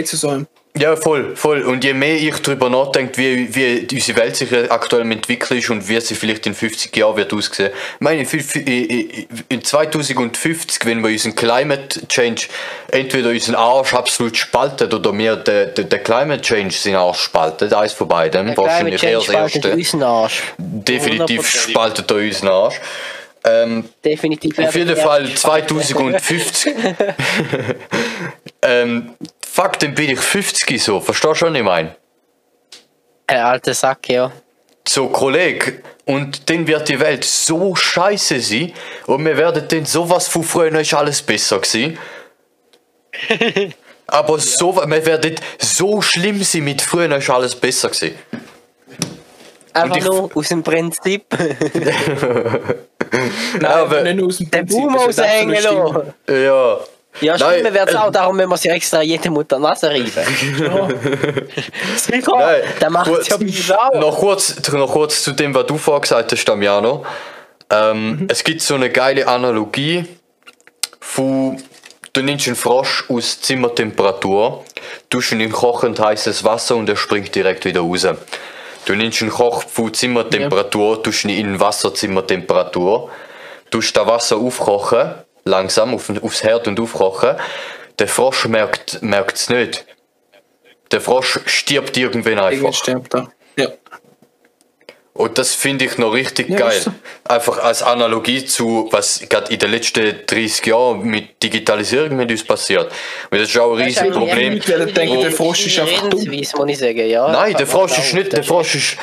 zu sein. Ja, voll, voll. Und je mehr ich darüber nachdenke, wie, wie unsere Welt sich aktuell am entwickeln ist und wie sie vielleicht in 50 Jahren wird aussehen. Ich meine, in fü- in in 2050, wenn wir unseren Climate Change entweder unseren Arsch absolut spaltet oder wir den, den, den Climate Change seinen Arsch spaltet, eins von beiden, Der wahrscheinlich eher das erste. Definitiv 100%. spaltet er unseren Arsch. Ähm, Definitiv. auf jeden Fall 2050. ähm, fuck, dann bin ich 50 so. Verstehst du, was ich meine? Ein alter Sack, ja. So, Kollege. Und dann wird die Welt so scheiße sein und wir werden dann sowas von früher ist alles besser gewesen. Aber so, wir werden so schlimm sein mit früher ist alles besser gewesen. Einfach ich- nur aus dem Prinzip. Nein, aber- nicht nur aus dem Den Prinzip, Baum das wird raushängen absolut lassen. Ja. Ja, stimmt, wird es äh, auch. Darum müssen wir sie extra jede Mutter Nase reiben. Sicher. Nein, Dann macht es ja auch. Noch kurz, noch kurz zu dem, was du vorher gesagt hast, Damiano. Ähm, Es gibt so eine geile Analogie von, du nimmst einen Frosch aus Zimmertemperatur, tust ihn in kochend heißes Wasser und er springt direkt wieder raus. Du nimmst einen Koch von Zimmertemperatur, tust ihn in Wasserzimmertemperatur, tust das Wasser aufkochen, langsam auf, aufs Herd und aufkochen. Der Frosch merkt es nicht. Der Frosch stirbt irgendwann einfach. Irgendwann stirbt er. Ja. Und das finde ich noch richtig Ja, geil. Einfach als Analogie zu, was gerade in den letzten 30 Jahren mit Digitalisierung mit uns passiert. Weil das ist auch ein riesiges Problem. Werden denken, der Frosch ist einfach dumm. Redensweise, muss ich sagen, ja. Nein, der Frosch ist auch nicht, der Frosch ist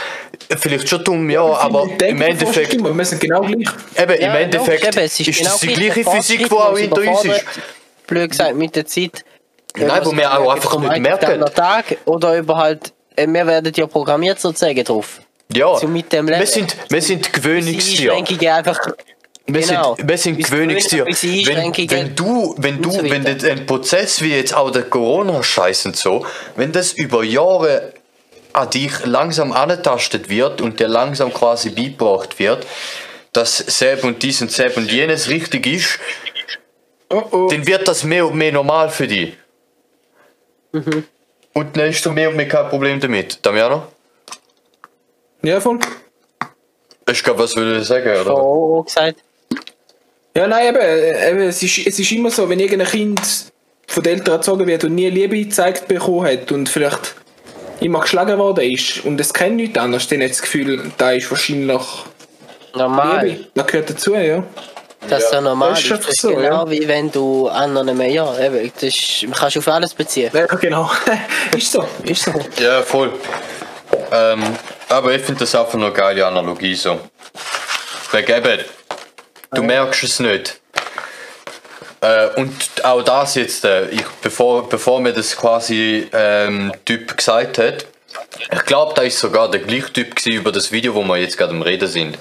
vielleicht schon dumm, ja, aber Ich denke, im Endeffekt, Wir sind genau gleich. eben, im Endeffekt eben, ist genau das die gleich. gleiche Der Physik, die auch hinter uns ist. Blöd gesagt, mit der Zeit. Nein, wo wir auch einfach nicht merken. Tag oder über halt, äh, wir werden ja programmiert sozusagen drauf. Ja, So mit dem wir sind, wir sind. Einschränkungen einfach. Wir Genau. sind, wir sind die Wenn, wenn du, wenn du, so wenn das ein Prozess wie jetzt auch der Corona-Scheiß und so, wenn das über Jahre an dich langsam angetastet wird und dir langsam quasi beigebracht wird, dass Seb und dies und Seb und jenes richtig ist, Oh oh. dann wird das mehr und mehr normal für dich. Mhm. Und dann hast du mehr und mehr kein Problem damit. Damiano? Ja, voll. Ich glaube, was würde ich sagen, oder? so gesagt. Ja, nein, eben, äh, eben es, ist, es ist immer so, wenn irgendein Kind von den Eltern erzogen wird und nie Liebe gezeigt bekommen hat und vielleicht immer geschlagen worden ist und es kennt nichts anderes, dann hat das Gefühl, da ist wahrscheinlich Normal. Liebe. Das gehört dazu, ja. Das ist ja normal. Das Das ist ist, einfach so, genau ja. wie wenn du anderen mehr, ja, eben, das ist, kannst du auf alles beziehen. Ja, genau. ist so, ist so. Ja, voll. Ähm, aber ich finde das einfach nur eine geile Analogie so. Wegen eben, du merkst es nicht. Äh, und auch das jetzt, äh, ich, bevor, bevor mir das quasi ähm, Typ gesagt hat, ich glaube, da ist sogar der gleiche Typ gewesen über das Video, wo wir jetzt gerade am Reden sind.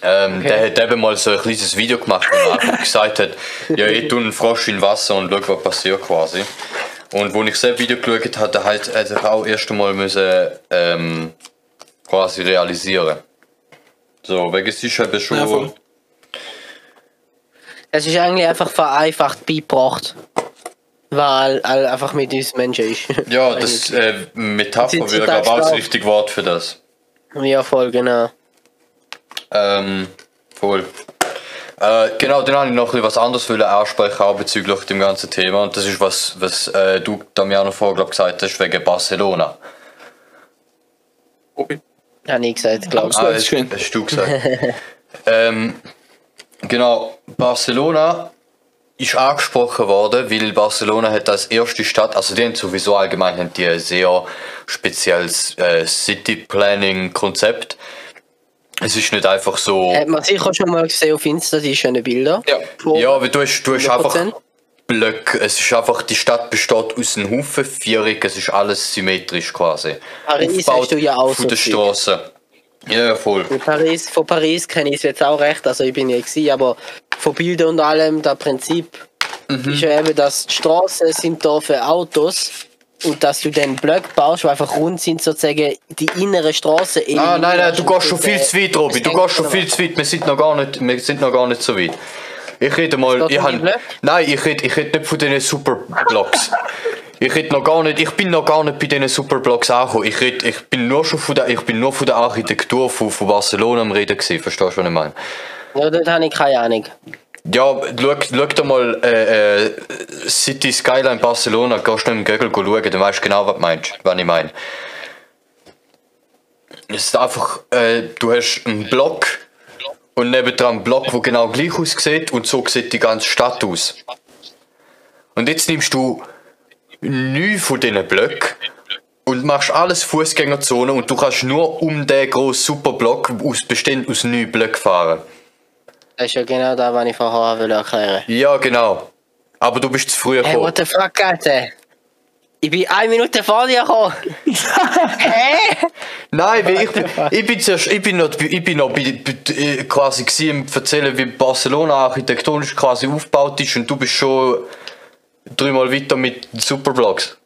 Ähm, Der hat eben mal so ein kleines Video gemacht, wo er einfach gesagt hat, ja, ich tue einen Frosch in Wasser und schau, was passiert quasi. Und wo ich das Video geschaut habe, halt, hat er auch erst einmal müssen, ähm, quasi realisieren. So, wegen es ist schon. Ja. Es ist eigentlich einfach vereinfacht beigebracht. Weil all einfach mit uns Menschen ist. ja, das äh, Metapher wäre, glaube ich, auch das richtige Wort für das. ja, voll, genau. Ähm, voll. Äh, genau, dann habe ich noch ein bisschen was anderes ansprechen, auch bezüglich dem ganzen Thema. Und das ist was, was äh, du, Damiano, vorher glaub, gesagt hast, wegen Barcelona. Okay. Habe ich gesagt, glaube ich. Ah, Ah, hast, hast du gesagt. ähm, genau, Barcelona ist angesprochen worden, weil Barcelona hat als erste Stadt, also die haben sowieso allgemein haben die ein sehr spezielles äh, City Planning Konzept. Es ist nicht einfach so. Hat man sicher schon mal gesehen auf Insta, die schönen Bilder. Ja. Ja, aber du hast, du hast einfach 100%. Blöcke. Es ist einfach, die Stadt besteht aus einem Haufen Viereck, es ist alles symmetrisch quasi. Paris hast du ja auch von so der. Straße. Ja, voll. In Paris, von Paris kenne ich es jetzt auch recht, also ich bin ja gewesen, aber von Bildern und allem, das Prinzip Mhm. ist ja eben, dass die Straßen sind da für Autos und dass du den Block baust, die einfach rund sind, sozusagen die innere Straße. Ah, nein, nein, du gehst schon viel zu weit, Robi. Du gehst schon viel zu weit. Wir sind noch gar nicht, wir sind noch gar nicht so weit. Ich rede mal, ich Blöcke? nein, ich rede, ich rede nicht von diesen Superblocks. Ich rede noch gar nicht, ich bin noch gar nicht bei diesen Superblocks angekommen. Ich rede, ich bin nur schon von der, ich bin nur von der Architektur von, von Barcelona am Reden gewesen. Verstehst du, was ich meine? Ja, dort habe ich keine Ahnung. Ja, schau, schau dir mal äh, äh, City Skyline Barcelona, gehst du im Google schauen, dann weißt du genau, was, meinst, was ich meine. Es ist einfach, äh, du hast einen Block und nebendran einen Block, der genau gleich aussieht und so sieht die ganze Stadt aus. Und jetzt nimmst du neun von diesen Blöcken und machst alles Fußgängerzone und du kannst nur um den grossen Superblock aus, bestehend aus neun Blöcken fahren. Das ist ja genau das, was ich vorher will erklären Ja, genau. Aber du bist zu früh Hey, gekommen. what the fuck, Alter? Ich bin eine Minute vor dir gekommen. Hä? Nein, weil ich, bin- ich bin zuerst, ich bin noch, ich bin noch bei, bei, äh, quasi gewesen, im erzählen, wie Barcelona architektonisch quasi aufgebaut ist und du bist schon dreimal weiter mit Superblocks.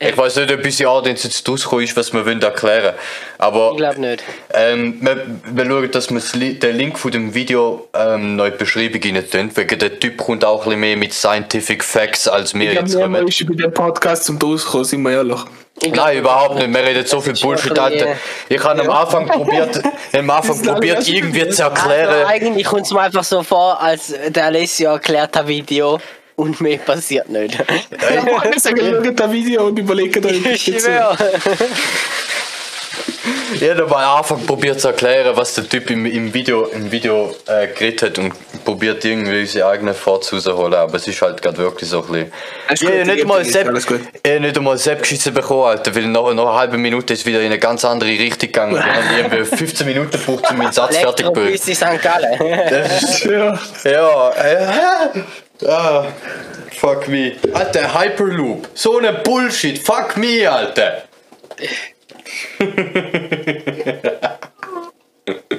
Ich weiß nicht, ob unsere Audience jetzt rausgekommen ist, was wir wollen erklären Aber Ich glaube nicht. ähm, wir, wir schauen, dass wir Li- den Link von dem Video ähm, noch in die Beschreibung rein tun, weil der Typ kommt auch ein bisschen mehr mit Scientific Facts, als wir Ich glaube, jetzt niemand kommen. ist bei dem Podcast zum Rauskommen, sind wir ehrlich. Ich glaub, Nein, überhaupt nicht. Wir reden so viel Bullshit, Alter. Ich habe am Anfang probiert, am Anfang probiert, irgendwie zu Also erklären. eigentlich kommt es mir einfach so vor, als der Alessio erklärt ein Video und mehr passiert nicht. Ich sage, schaut das Video und überlegt euch. Ich schwöre. Ich habe am Anfang probiert zu erklären, was der Typ im, im Video, im Video äh, geredet hat und probiert irgendwie seine eigenen Thoughts rauszuholen. Aber es ist halt gerade wirklich so ein bisschen. Alles Ich gut, habe nicht mal gut. ich habe nicht einmal Sepp geschissen bekommen, Alter, weil nach, nach einer halben Minute ist wieder in eine ganz andere Richtung gegangen. Wir haben irgendwie 15 Minuten gebraucht, um meinen Satz fertig zu. Das ist- Ja. Ja, äh, ah, fuck me. Alter, Hyperloop. So eine Bullshit. Fuck me, Alter.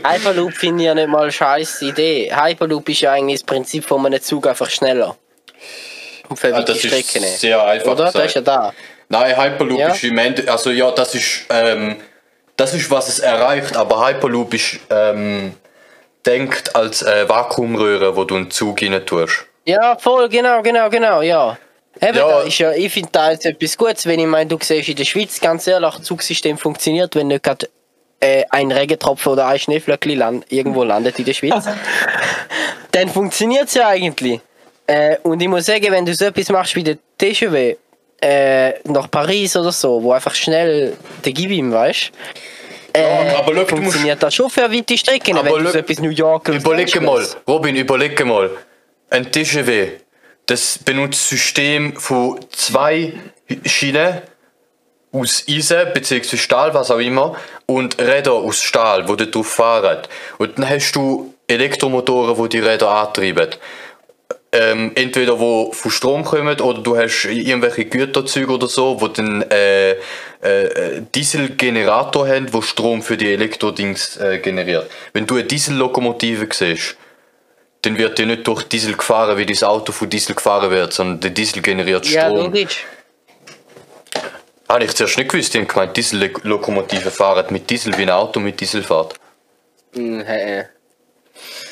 Hyperloop finde ich ja nicht mal eine scheiß Idee. Hyperloop ist ja eigentlich das Prinzip von einem Zug einfach schneller. Und für Ah, weite das ist Strecken. sehr einfach Oder? Das gesagt. ist ja da. Nein, Hyperloop Ja? ist im Ende, also ja, das ist, ähm, das ist, was es erreicht, aber Hyperloop ist, ähm, denkt als äh, Vakuumröhre, wo du einen Zug rein tust. Ja, voll, genau, genau, genau, ja. Eben, Ja. da ist ja, ich finde da jetzt etwas Gutes, wenn ich meine, du siehst in der Schweiz, ganz ehrlich, das Zugsystem funktioniert, wenn nicht gerade äh, ein Regentropfen oder ein Schneeflöckchen land, irgendwo landet in der Schweiz, dann funktioniert es ja eigentlich. Äh, und ich muss sagen, wenn du so etwas machst wie der TGV äh, nach Paris oder so, wo einfach schnell der Gib ihm, weißt äh, aber schau, du musst- funktioniert das schon für weite Strecken, Aber wenn du so etwas New York oder Überlege mal. Robin, überlege mal. Ein TGV, das benutzt System von zwei Schienen aus Eisen bzw. Stahl, was auch immer, und Räder aus Stahl, wo dort fahren. Und dann hast du Elektromotoren, wo die Räder antreiben. Ähm, entweder wo von Strom kommen oder du hast irgendwelche Güterzüge oder so, wo dann äh, äh, Dieselgenerator haben, wo Strom für die Elektrodings äh, generiert. Wenn du eine Diesellokomotive siehst, dann wird die nicht durch Diesel gefahren, wie das Auto von Diesel gefahren wird, sondern der Diesel generiert Ja, Strom. logisch. Habe ich zuerst nicht gewusst, haben gemeint, Diesellokomotive fahren mit Diesel wie ein Auto mit Diesel fährt. Hm, hä, hä.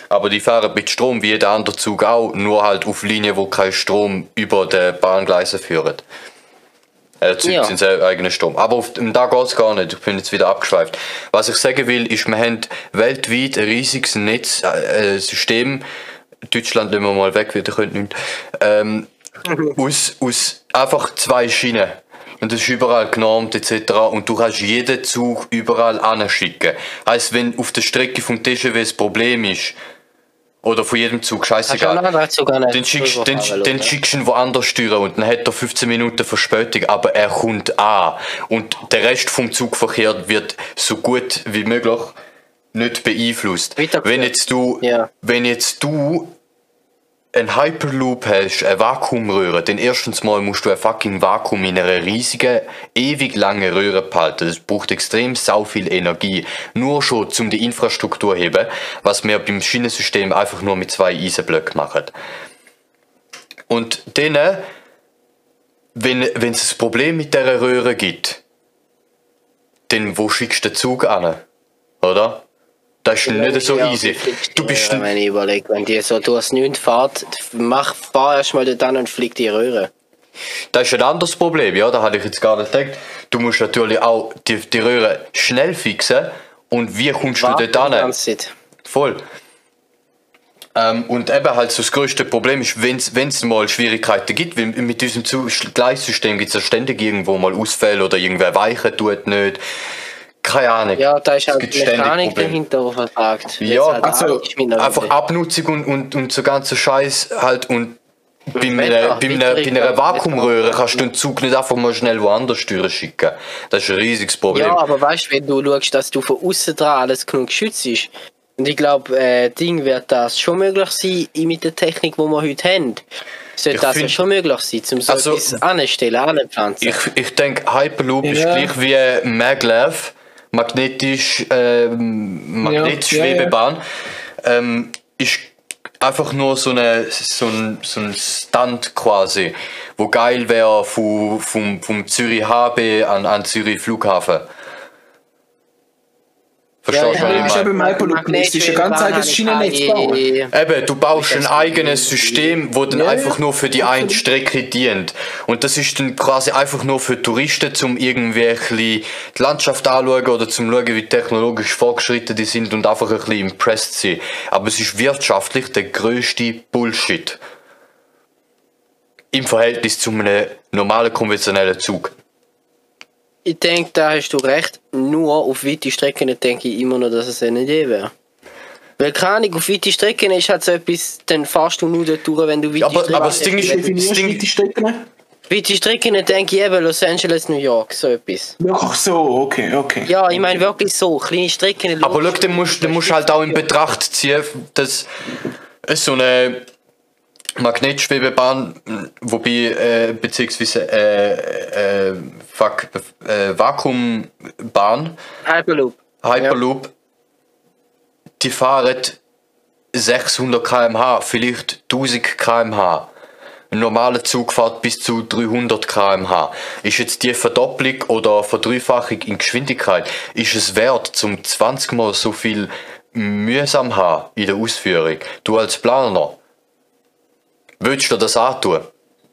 Aber die fahren mit Strom wie jeder andere Zug auch, nur halt auf Linien, wo kein Strom über die Bahngleise führt. Er zieht Ja. ja. seinen eigenen Strom. Aber auf, da geht es gar nicht. Ich bin jetzt wieder abgeschweift. Was ich sagen will, ist, wir haben weltweit ein riesiges Netz, äh, äh, System. Deutschland nehmen wir mal weg, wieder könnt nicht. Ähm, aus, aus einfach zwei Schienen. Und das ist überall genormt etc. Und du kannst jeden Zug überall anschicken. Heißt, wenn auf der Strecke vom TGW das Problem ist, oder von jedem Zug, scheißegal, an dann schickst, dann, dann schickst du woanders steuern und dann hat er 15 Minuten Verspätung, aber er kommt an. Und der Rest vom Zugverkehr wird so gut wie möglich nicht beeinflusst. Wenn jetzt du, Ja. wenn jetzt du einen Hyperloop hast, eine Vakuumröhre, dann erstens mal musst du ein fucking Vakuum in einer riesigen, ewig langen Röhre behalten. Das braucht extrem sau viel Energie. Nur schon, um die Infrastruktur zu heben, was wir beim Schienensystem einfach nur mit zwei Eisenblöcken machen. Und dann, wenn es ein Problem mit dieser Röhre gibt, dann wo schickst du den Zug an? Oder? Das ist nicht so easy. Du bist Röhre, wenn ich überlege, wenn die so durchs Nichts fährt, mach, fahr erst mal dort an und flieg die Röhre. Das ist ein anderes Problem, ja, da hatte ich jetzt gar nicht gedacht. Du musst natürlich auch die, die Röhre schnell fixen und wie kommst Warte du dort an? Voll. Ähm, und eben halt so das größte Problem ist, wenn es mal Schwierigkeiten gibt, weil mit diesem Gleissystem gibt es ja ständig irgendwo mal Ausfälle oder irgendwer weichen tut nicht. Keine Ahnung. Ja, da ist halt die Mechanik dahinter, die versagt. Ja, halt also, Einfach. Abnutzung und, und, und so ganzer Scheiß halt und bei einer, bei, einer, bei einer Vakuumröhre kannst du den Zug nicht einfach mal schnell woanders schicken. Das ist ein riesiges Problem. Ja, aber weißt du, wenn du schaust, dass du von außen dran alles genug geschützt ist, und ich glaube, äh, Ding wird das schon möglich sein mit der Technik, die wir heute haben. Sollte Ich das find- schon möglich sein, um so Also, etwas anstellen, anpflanzen. Ich, ich denke, Hyperloop ist Ja. gleich wie Maglev, magnetisch, ähm, Magnetschwebebahn. Ähm, ist einfach nur so, eine, so, ein, so ein Stunt quasi, wo geil wäre vom, vom, vom Zürich HB an, an Zürich Flughafen. Verstehst du, Ja, was ja, ich meine? eben das ist ein ganz eigenes Schienennetz bauen. Eben, du baust ein Das- eigenes System, wo dann Ja, ja. einfach nur für die eine Strecke dient. Und das ist dann quasi einfach nur für Touristen, ein bisschen die Landschaft anschauen oder zum schauen, wie technologisch fortgeschritten die sind und einfach ein bisschen impressed sein. Aber es ist wirtschaftlich der größte Bullshit. Im Verhältnis zu einem normalen konventionellen Zug. Ich denke, da hast du recht. Nur auf weite Strecken denke ich immer noch, dass es eine Idee wäre. Weil keine Ahnung, auf weite Strecken ist halt so etwas, dann fahrst du nur dort durch, wenn du weite Aber- Strecken aber das Ding ist-. Definierst Ding- die Strecken? Weite Strecken denke ich eben Los Angeles, New York, so etwas. Ach so, okay, okay. Ja, ich meine wirklich so, kleine Strecken. Aber schau, dann musst du musst halt auch in Betracht ziehen, dass es so eine Magnetschwebebahn, wobei, äh, beziehungsweise, äh, äh, fuck, äh, Vakuumbahn, Hyperloop. Hyperloop, die fahren 600 km/h, vielleicht 1000 km/h. Ein normaler Zug fährt bis zu 300 km/h. Ist jetzt die Verdopplung oder Verdreifachung in Geschwindigkeit, ist es wert, zum 20 mal so viel mühsam haben in der Ausführung? Du als Planer, willst du das antun?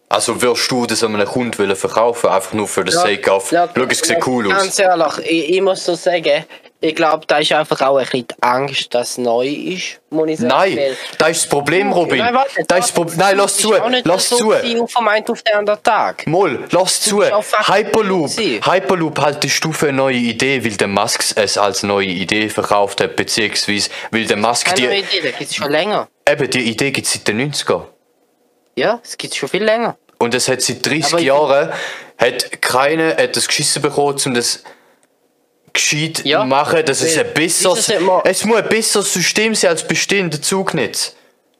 Also wirst du das einem Kunden wollen verkaufen, einfach nur für den Sake of, schau, es sieht cool aus. Ganz ehrlich, ich, ich muss so sagen, ich glaube, da ist einfach auch ein bisschen die Angst, dass es neu ist, muss ich sagen. Nein, weil- das ist das Problem, Robin. Nein, warte, das ist das Problem. Nein, lass zu, lass zu. gewesen, Auf einen auf den anderen Tag. Moll, lass zu. Hyperloop. Hyperloop haltest du für eine neue Idee, weil der Musk es als neue Idee verkauft hat, beziehungsweise weil der Musk Keine neue die, Idee, das gibt es schon länger. eben die Idee gibt es seit den 90er. Ja, es gibt es schon viel länger. Und es hat seit 30 Aber ich- Jahren hat keiner hat das geschissen bekommen, um das gescheit Ja, zu machen. Das ist weil- ein besseres, es es muss ein besseres System sein als bestehende Zugnetz.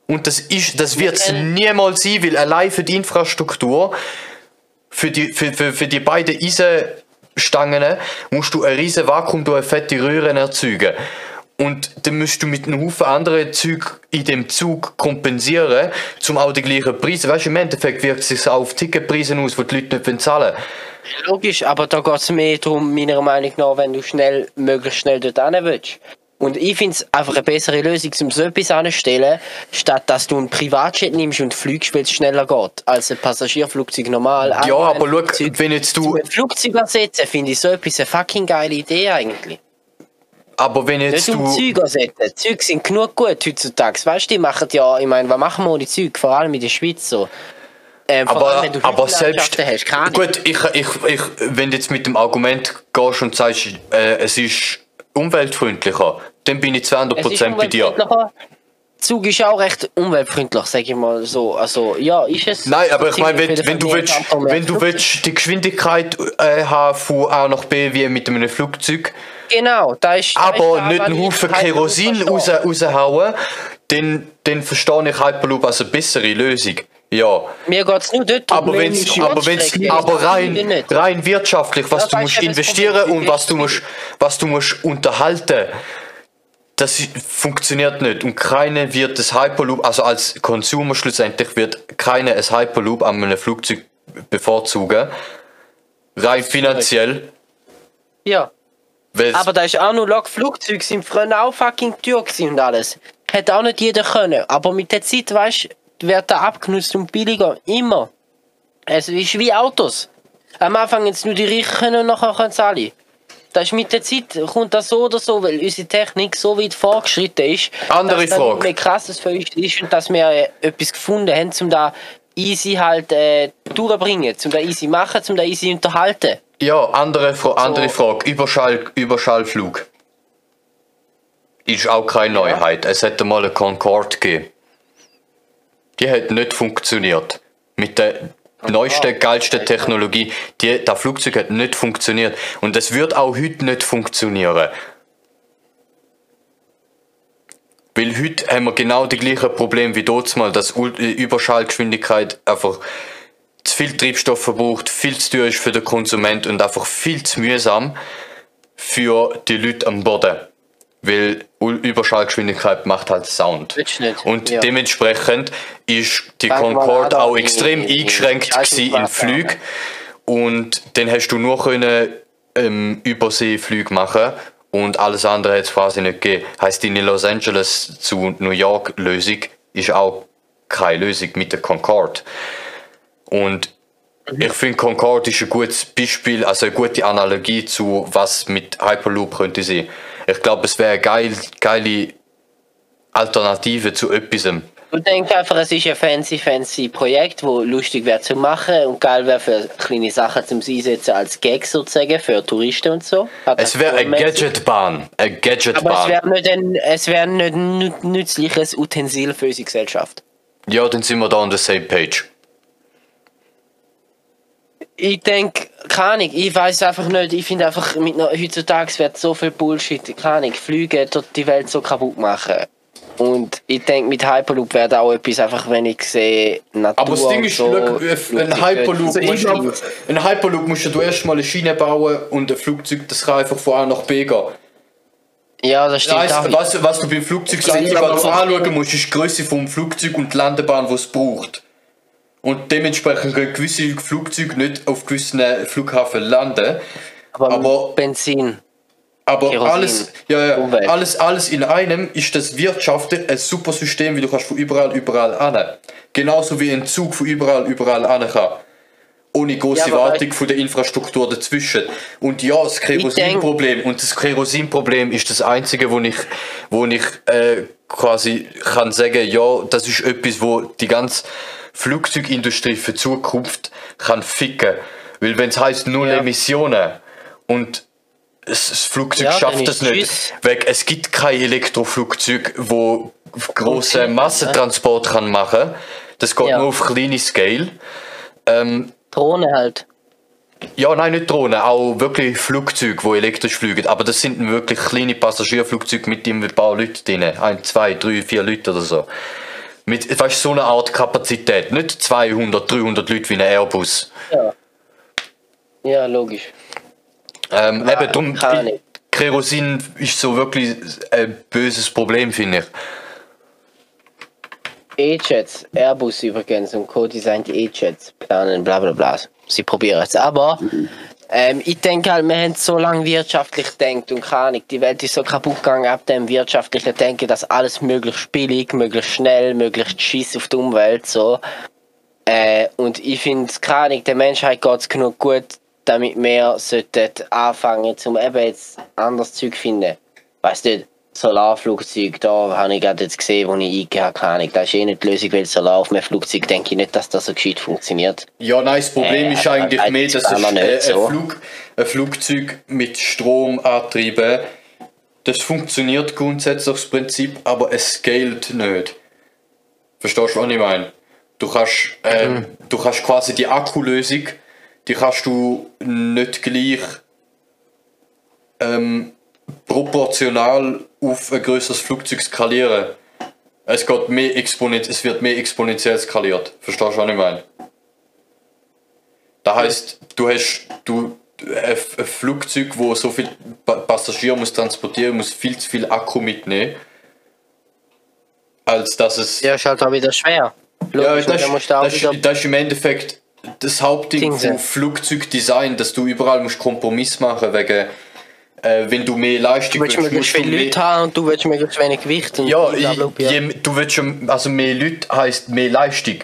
Und das ist, das wird es niemals sein, weil allein für die Infrastruktur, für die, für, für, für die beiden Eisenstangen, musst du ein riesen Vakuum durch eine fette Röhren erzeugen. Und dann musst du mit einem Haufen anderen Zeug in dem Zug kompensieren, zum auch die gleichen Preise. Weißt du, im Endeffekt wirkt es sich auch auf Ticketpreise aus, die die Leute nicht zahlen wollen. Logisch, aber da geht es mehr darum, meiner Meinung nach, wenn du schnell, möglichst schnell dort hin willst. Und ich finde es einfach eine bessere Lösung, um so etwas anzustellen, statt dass du einen Privatjet nimmst und fliegst, weil es schneller geht, als ein Passagierflugzeug normal. Ja, aber schau, wenn jetzt du, Ein Flugzeug ersetzen, finde ich so etwas eine fucking geile Idee eigentlich. Aber wenn jetzt Nicht um du, Züge ersetzen. Züge sind genug gut heutzutage. Weißt du, die machen ja, ich meine, was machen wir ohne Züge? Vor allem in der Schweiz so. Ähm, vor allem, aber, aber selbst, hast, keine gut, ich, ich, ich, wenn du jetzt mit dem Argument gehst und sagst, äh, es ist umweltfreundlicher, dann bin ich zu 100% Es ist bei dir. Zug ist auch recht umweltfreundlich, sage ich mal so. Also, ja, ist es. Nein, aber ich meine, wenn, wenn du willst, wenn du willst die Geschwindigkeit äh, haben von A nach B wie mit einem Flugzeug, Genau, da ist. da ist aber da, nicht was einen Haufen Kerosin raus, raushauen, dann, dann verstehe ich Hyperloop als eine bessere Lösung. Ja. Mir geht es nur dort um Aber wenn's, aber wenn's, aber Das rein, nicht. rein wirtschaftlich, was Ja, du musst das investieren und ist, was du musst, was du musst unterhalten, das funktioniert nicht. Und keiner wird das Hyperloop, also als Consumer schlussendlich wird keiner ein Hyperloop an einem Flugzeug bevorzugen. Rein finanziell. Ja. Weil Aber da ist auch noch Log Flugzeuge sind früher auch fucking teuer und alles. Hätte auch nicht jeder können. Aber mit der Zeit, weißt du, wird da abgenutzt und billiger. Immer. Es ist wie Autos. Am Anfang jetzt nur die Reichen und nachher können es alle. Das ist mit der Zeit, kommt das so oder so, weil unsere Technik so weit fortgeschritten ist, Andere dass das Frage. mehr krasses für uns ist und dass wir äh, etwas gefunden haben, um da easy halt äh, durchzubringen, um da easy machen, um da easy unterhalten. Ja, andere, Fra andere Frage. Überschall, Überschallflug. Ist auch keine Neuheit. Es hätte mal eine Concorde gegeben. Die hat nicht funktioniert. Mit der neuesten, geilsten Technologie. Die, das Flugzeug hat nicht funktioniert. Und es wird auch heute nicht funktionieren. Weil heute haben wir genau die gleichen Probleme wie dort mal, dass äh, Überschallgeschwindigkeit einfach zu viel Treibstoff verbraucht, viel zu teuer ist für den Konsument und einfach viel zu mühsam für die Leute am Boden. Weil Überschallgeschwindigkeit macht halt Sound. Und Ja. dementsprechend ist die Concorde auch in- extrem in- in- eingeschränkt gewesen in Wasser, Flügen. Und dann hast du nur können ähm, Überseeflüge machen und alles andere hat es quasi nicht gegeben. Heißt deine Los Angeles zu New York Lösung ist auch keine Lösung mit der Concorde. Und ich finde Concorde ist ein gutes Beispiel, also eine gute Analogie zu was mit Hyperloop könnte sein. Ich glaube, es wäre eine geil, geile Alternative zu etwas. Ich denke einfach, es ist ein fancy, fancy Projekt, wo lustig wäre zu machen und geil wäre für kleine Sachen zum Einsetzen als Gag sozusagen für Touristen und so. Hat Es wäre eine. Gadgetbahn. Eine Aber es Gadgetbahn. wäre nicht ein, es wäre nicht nützliches Utensil für unsere Gesellschaft. Ja, dann sind wir da on the same page. Ich denke, keine Ahnung, ich weiß einfach nicht, ich finde einfach, mit heutzutage wird so viel Bullshit, keine Ahnung, Flüge dort die Welt so kaputt machen. Und ich denke, mit Hyperloop wäre auch etwas, einfach wenn ich sehe, Natur Aber das Ding ist, so, ein Hyperloop, Also musst du, ein Hyperloop musst du erst mal eine Schiene bauen und ein Flugzeug, das kann einfach von A nach B gehen. Ja, das stimmt Weißt, was, was du beim Flugzeug Also anschauen musst, ist die Größe vom Flugzeug und die Landebahn, die es braucht. Und dementsprechend können gewisse Flugzeuge nicht auf gewissen Flughafen landen. aber, aber- Benzin. Aber Kerosin, alles, ja, ja, Umwelt. alles, alles in einem ist das wirtschaftlich ein super System, wie du kannst von überall, überall an. Genauso wie ein Zug von überall, überall an kann. Ohne große Ja, Wartung von der Infrastruktur dazwischen. Und ja, das Kerosinproblem. Und das Kerosinproblem ist das einzige, wo ich, wo ich äh, quasi kann sagen, ja, das ist etwas, wo die ganze Flugzeugindustrie für Zukunft kann ficken. Weil wenn es heißt null Ja. Emissionen und es- das Flugzeug Ja, schafft das nicht. tschüss. Weil es gibt kein Elektroflugzeug, wo große. Massentransport kann machen. Das geht Ja. nur auf kleine Scale. Ähm, Drohne halt. ja, nein, nicht Drohnen, auch wirklich Flugzeuge, die elektrisch fliegen. Aber das sind wirklich kleine Passagierflugzeuge mit ein paar Leuten drin. Ein, zwei, drei, vier Leute oder so. Mit weißt, so eine Art Kapazität. Nicht 200, 300 Leute wie ein Airbus. Ja. Ja, logisch. Ähm, Ja, eben drum. Kerosin ist so wirklich ein böses Problem, finde ich. E-Jets, Airbus übrigens und Co-Designt E-Jets planen, bla bla bla. Sie probieren es. Aber ähm, ich denke halt, wir haben so lange wirtschaftlich gedacht und keine Ahnung, die Welt ist so kaputt gegangen ab dem wirtschaftlichen Denken, dass alles möglichst billig, möglichst schnell, möglichst schiss auf die Umwelt so. Äh, und ich finde, keine Ahnung, der Menschheit geht es genug gut, damit wir sollten anfangen, zum eben jetzt anderes Zeug finden. Weißt du, Solarflugzeug, da habe ich gerade jetzt gesehen, wo ich eingegeben habe, das ist eh nicht die Lösung, weil Solar auf einem Flugzeug denke ich nicht, dass das so gescheit funktioniert. Ja, nein, das Problem Äh, ist eigentlich äh, mehr, dass äh, ein, nicht so. Flug, ein Flugzeug mit Strom antrieben, das funktioniert grundsätzlich das Prinzip, aber es scaled nicht. Verstehst du, was ich meine? Du kannst, äh, Mhm. du kannst quasi die Akkulösung, die kannst du nicht gleich ähm, proportional auf ein größeres Flugzeug skalieren. Es, geht mehr exponent es wird mehr exponentiell skaliert. Verstehst du, was ich meine? Das heißt, du hast du, ein, Flugzeug, wo so viel Pa- Passagier muss transportieren, muss viel zu viel Akku mitnehmen, als dass es Ja, ist halt auch wieder schwer. Ja, Logisch, das, musst du auch das, wieder. das ist im Endeffekt das Hauptding vom Flugzeugdesign, dass du überall musst Kompromiss machen wegen äh, wenn du mehr Leistung Du willst möglichst viele Leute haben und du willst möglichst wenig Gewicht. Ja, blablabla. je, du willst also mehr Leute heisst mehr Leistung,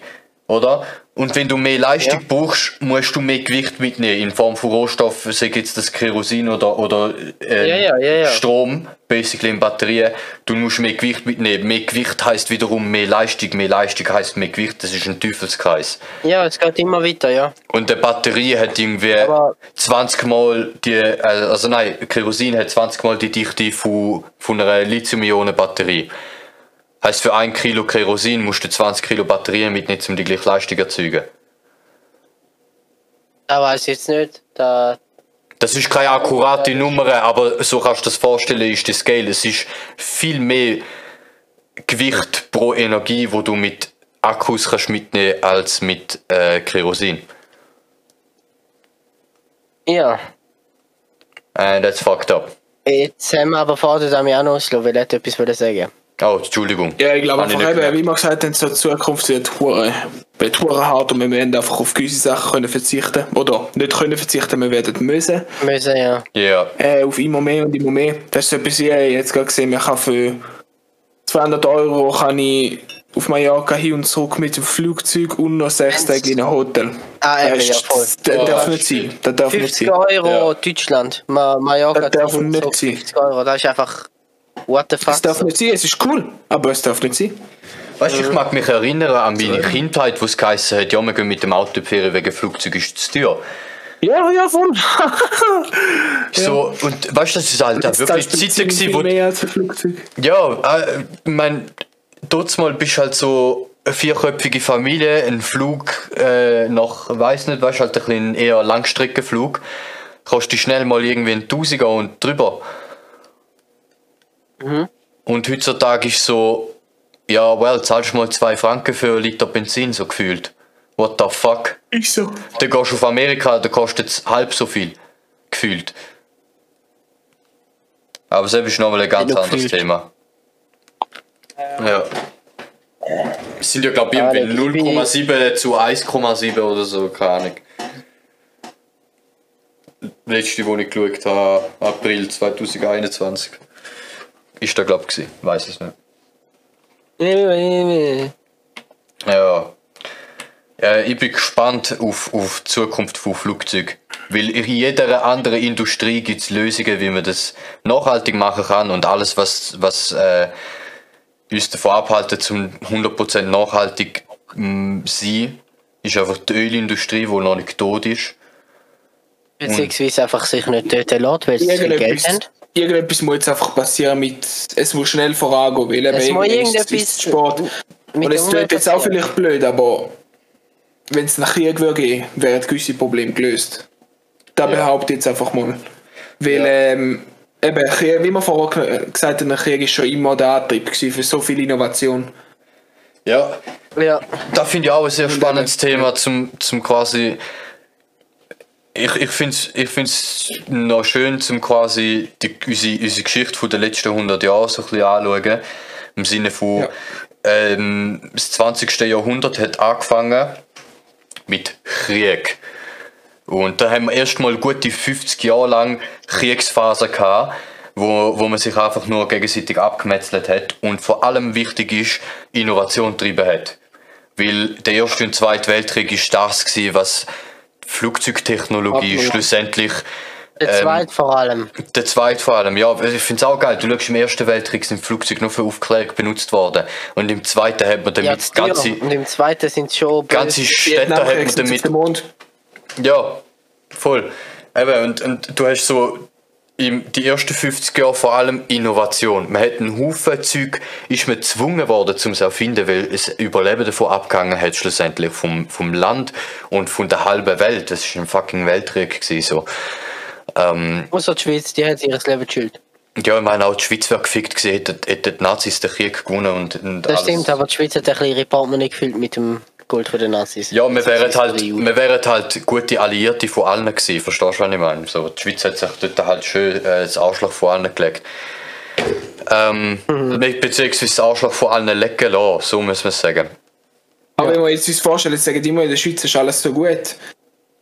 oder? Und wenn du mehr Leistung Ja. brauchst, musst du mehr Gewicht mitnehmen in Form von Rohstoff, sei jetzt das Kerosin oder, oder äh, Ja, ja. Strom, basically in Batterien. Du musst mehr Gewicht mitnehmen. Mehr Gewicht heisst wiederum mehr Leistung, mehr Leistung heisst mehr Gewicht. Das ist ein Teufelskreis. Ja, es geht immer weiter, ja. Und eine Batterie hat irgendwie Aber- 20 Mal die, äh, also nein, Kerosin hat 20 Mal die Dichte von, von einer Lithium-Ionen-Batterie. Heißt für ein Kilo Kerosin musst du 20 Kilo Batterien mitnehmen, um die gleiche Leistung zu erzeugen. Da weiß ich jetzt nicht. Da, Das ist keine akkurate Nummer, aber so kannst du das vorstellen, ist die Scale. Es ist viel mehr Gewicht pro Energie, wo du mit Akkus kannst mitnehmen als mit äh, Kerosin. ja. And that's fucked up. Jetzt haben wir aber vorher den Damian ausgelassen, weil er etwas wollte sagen Oh, Entschuldigung. Ja, ich glaube einfach nicht eben, wie wir gesagt haben, so die Zukunft wird hure, wird hure hart und wir werden einfach auf gewisse Sachen können verzichten. Oder nicht können verzichten, wir werden müssen. müssen, ja. Ja. Äh, auf immer mehr und immer mehr. Das ist etwas, ich jetzt gerade gesehen, ich kann für 200 Euro kann ich auf Mallorca hin und zurück mit dem Flugzeug und noch sechs Tage in einem Hotel. Ah, ja, voll. Das, darf nicht sein. Das darf nicht 50 sein. Euro Deutschland. Ma Mallorca Das darf nicht sein. 50 Euro. Das ist einfach. What the fuck? Das darf nicht sein. Es ist cool, aber es darf nicht sein. Weißt du, ich mag mich erinnern an meine Kindheit, wo es geheißen hat, ja, wir gehen mit dem Auto Ferien wegen Flugzeug ist zu teuer. Ja, ja, voll. So, und weißt du, das ist halt wirklich Zeiten gewesen, wo, mehr als ein Flugzeug. ja, äh, ich mein, dort mal bist du halt so eine vierköpfige Familie, ein Flug äh, nach, weiß nicht, weißt du, halt ein bisschen eher Langstreckenflug, kostet schnell mal irgendwie ein Tausiger und drüber. Und heutzutage ist so, ja, well, zahlst du mal zwei Franken für einen Liter Benzin, so gefühlt. What the fuck? Ist so. Dann gehst du auf Amerika, da kostet es halb so viel. Gefühlt. Aber das ist nochmal ein ganz anderes gefühlt. Thema. Ja. Es sind ja, glaube ich, irgendwie das ist 0,7 zu 1,7 oder so, keine Ahnung. Letzte, wo ich geschaut habe, April 2021. Ist da, glaube ich. Weiß es nicht. Ja. Äh, ich bin gespannt auf, auf die Zukunft von Flugzeugen. Weil in jeder anderen Industrie gibt es Lösungen, wie man das nachhaltig machen kann und alles, was, was äh, uns davon abhalten, zum 100% nachhaltig mh, sein, ist einfach die Ölindustrie, die noch nicht tot ist. Beziehungsweise einfach sich nicht dort lässt, weil sie zu viel Geld haben. Irgendetwas, muss jetzt einfach passieren mit, es muss schnell vorangehen, weil Es eben muss ist- irgendetwas Sport. Und es klingt jetzt auch vielleicht blöd, aber wenn es nach Krieg würde gehen, wären gewisse Probleme gelöst. Da behaupte ich jetzt einfach mal. Weil, ähm, eben, Krieg, wie wir vorher gesagt haben, ein Krieg ist schon immer der Antrieb für so viel Innovation. Ja, Ja. Da finde ich auch ein sehr spannendes Thema zum, zum quasi. Ich, ich finde es ich find's noch schön, zum quasi die, unsere, unsere Geschichte von den letzten 100 Jahren so ein bisschen anschauen. Im Sinne von, Ja. ähm, das 20. Jahrhundert hat angefangen mit Krieg. Und da haben wir erstmal gute 50 Jahre lang Kriegsphase gehabt, wo, wo man sich einfach nur gegenseitig abgemetzelt hat und vor allem wichtig ist, Innovation getrieben hat. Weil der Erste und Zweite Weltkrieg ist das gewesen, was Flugzeugtechnologie Absolut. schlussendlich Der Ähm, zweite vor allem. der zweite vor allem, ja, ich finde es auch geil. Du schaust, im Ersten Weltkrieg sind Flugzeuge nur für Aufklärung benutzt worden. Und im Zweiten hat man Ja, damit das ganze, Tier. Und im zweiten sind es schon. ganze Städte hat man damit Mond. ja, voll. Eben, und, und du hast so im, die ersten 50 Jahre vor allem Innovation. Man hat einen Haufen Zeug, ist man gezwungen worden, um es zu erfinden, weil es Überleben davon abgegangen hat, schlussendlich vom, vom Land und von der halben Welt. Das ist ein fucking Weltkrieg gewesen, so. Ähm, Außer die Schweiz, die hat sich ihr Leben geschuldet. Ja, ich meine, auch die Schweiz wäre gefickt gewesen, hätten, die Nazis den Krieg gewonnen und, und Das stimmt, aber die Schweiz hat ein bisschen ihre Portemonnaie gefüllt mit dem Gold von den Nazis. Ja, wir wären halt, wir wären halt gute Alliierte von allen gewesen, verstehst du, was ich meine? So, die Schweiz hat sich dort halt schön äh, das Arschloch von allen gelegt. Ähm, Mhm. nicht beziehungsweise das Arschloch von allen lecken lassen, so muss man sagen. Aber wenn wir jetzt uns vorstellen, jetzt sagen die immer, in der Schweiz ist alles so gut.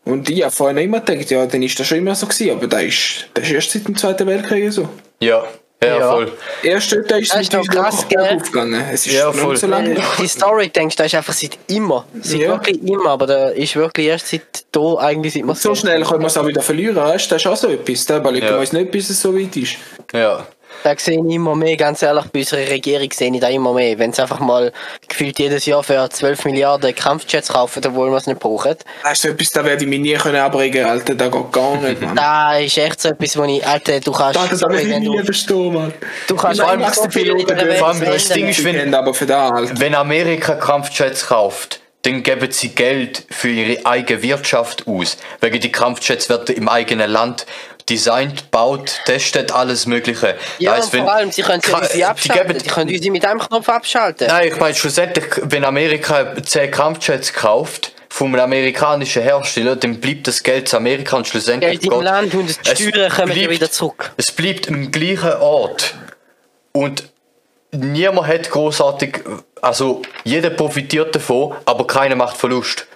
Und ich habe vorher noch immer gedacht, ja, dann ist das schon immer so gewesen, aber das ist, das ist erst seit dem Zweiten Weltkrieg so. Ja, ja, Ja. voll. Erst dort ist Das es uns krass, gell? aufgegangen. Es ist Ja, noch voll. so lange. Du die Story denkst, das ist einfach seit immer. Seit Ja. wirklich immer, aber da ist wirklich erst seit da eigentlich seit man So schnell können wir es auch wieder verlieren, weißt du? Das ist auch so etwas. Da überlegen Ja. wir uns nicht, bis es so weit ist. Ja. Da sehe ich immer mehr, ganz ehrlich, bei unserer Regierung sehe ich da immer mehr. Wenn sie einfach mal gefühlt jedes Jahr für 12 Milliarden Kampfjets kaufen, obwohl wir es nicht brauchen. Das ist so etwas, da werde ich mich nie können abbringen Alter. Das geht gar nicht, Mann. Da ist echt so etwas, wo ich, Alter, du kannst, Das kann ich wenn nie du, verstehen, Mann. du kannst Ich meine, allem so du viel der Welt Vor allem, das. Ding ist, wenn- aber für da halt. Wenn Amerika Kampfjets kauft, dann geben sie Geld für ihre eigene Wirtschaft aus. Wegen die Kampfjets werden im eigenen Land designt, baut, testet, alles Mögliche. Ja, Heisst, und vor allem, sie können sie Ka- unsere die abschalten. geben- können unsere mit einem Knopf abschalten. Nein, ich meine schlussendlich, wenn Amerika 10 Kampfjets kauft vom amerikanischen Hersteller, dann bleibt das Geld zu Amerika und schlussendlich Geld im geht- Land und die es Steuern kommen bleibt- wieder zurück. Es bleibt im gleichen Ort. Und niemand hat großartig, also jeder profitiert davon, aber keiner macht Verlust.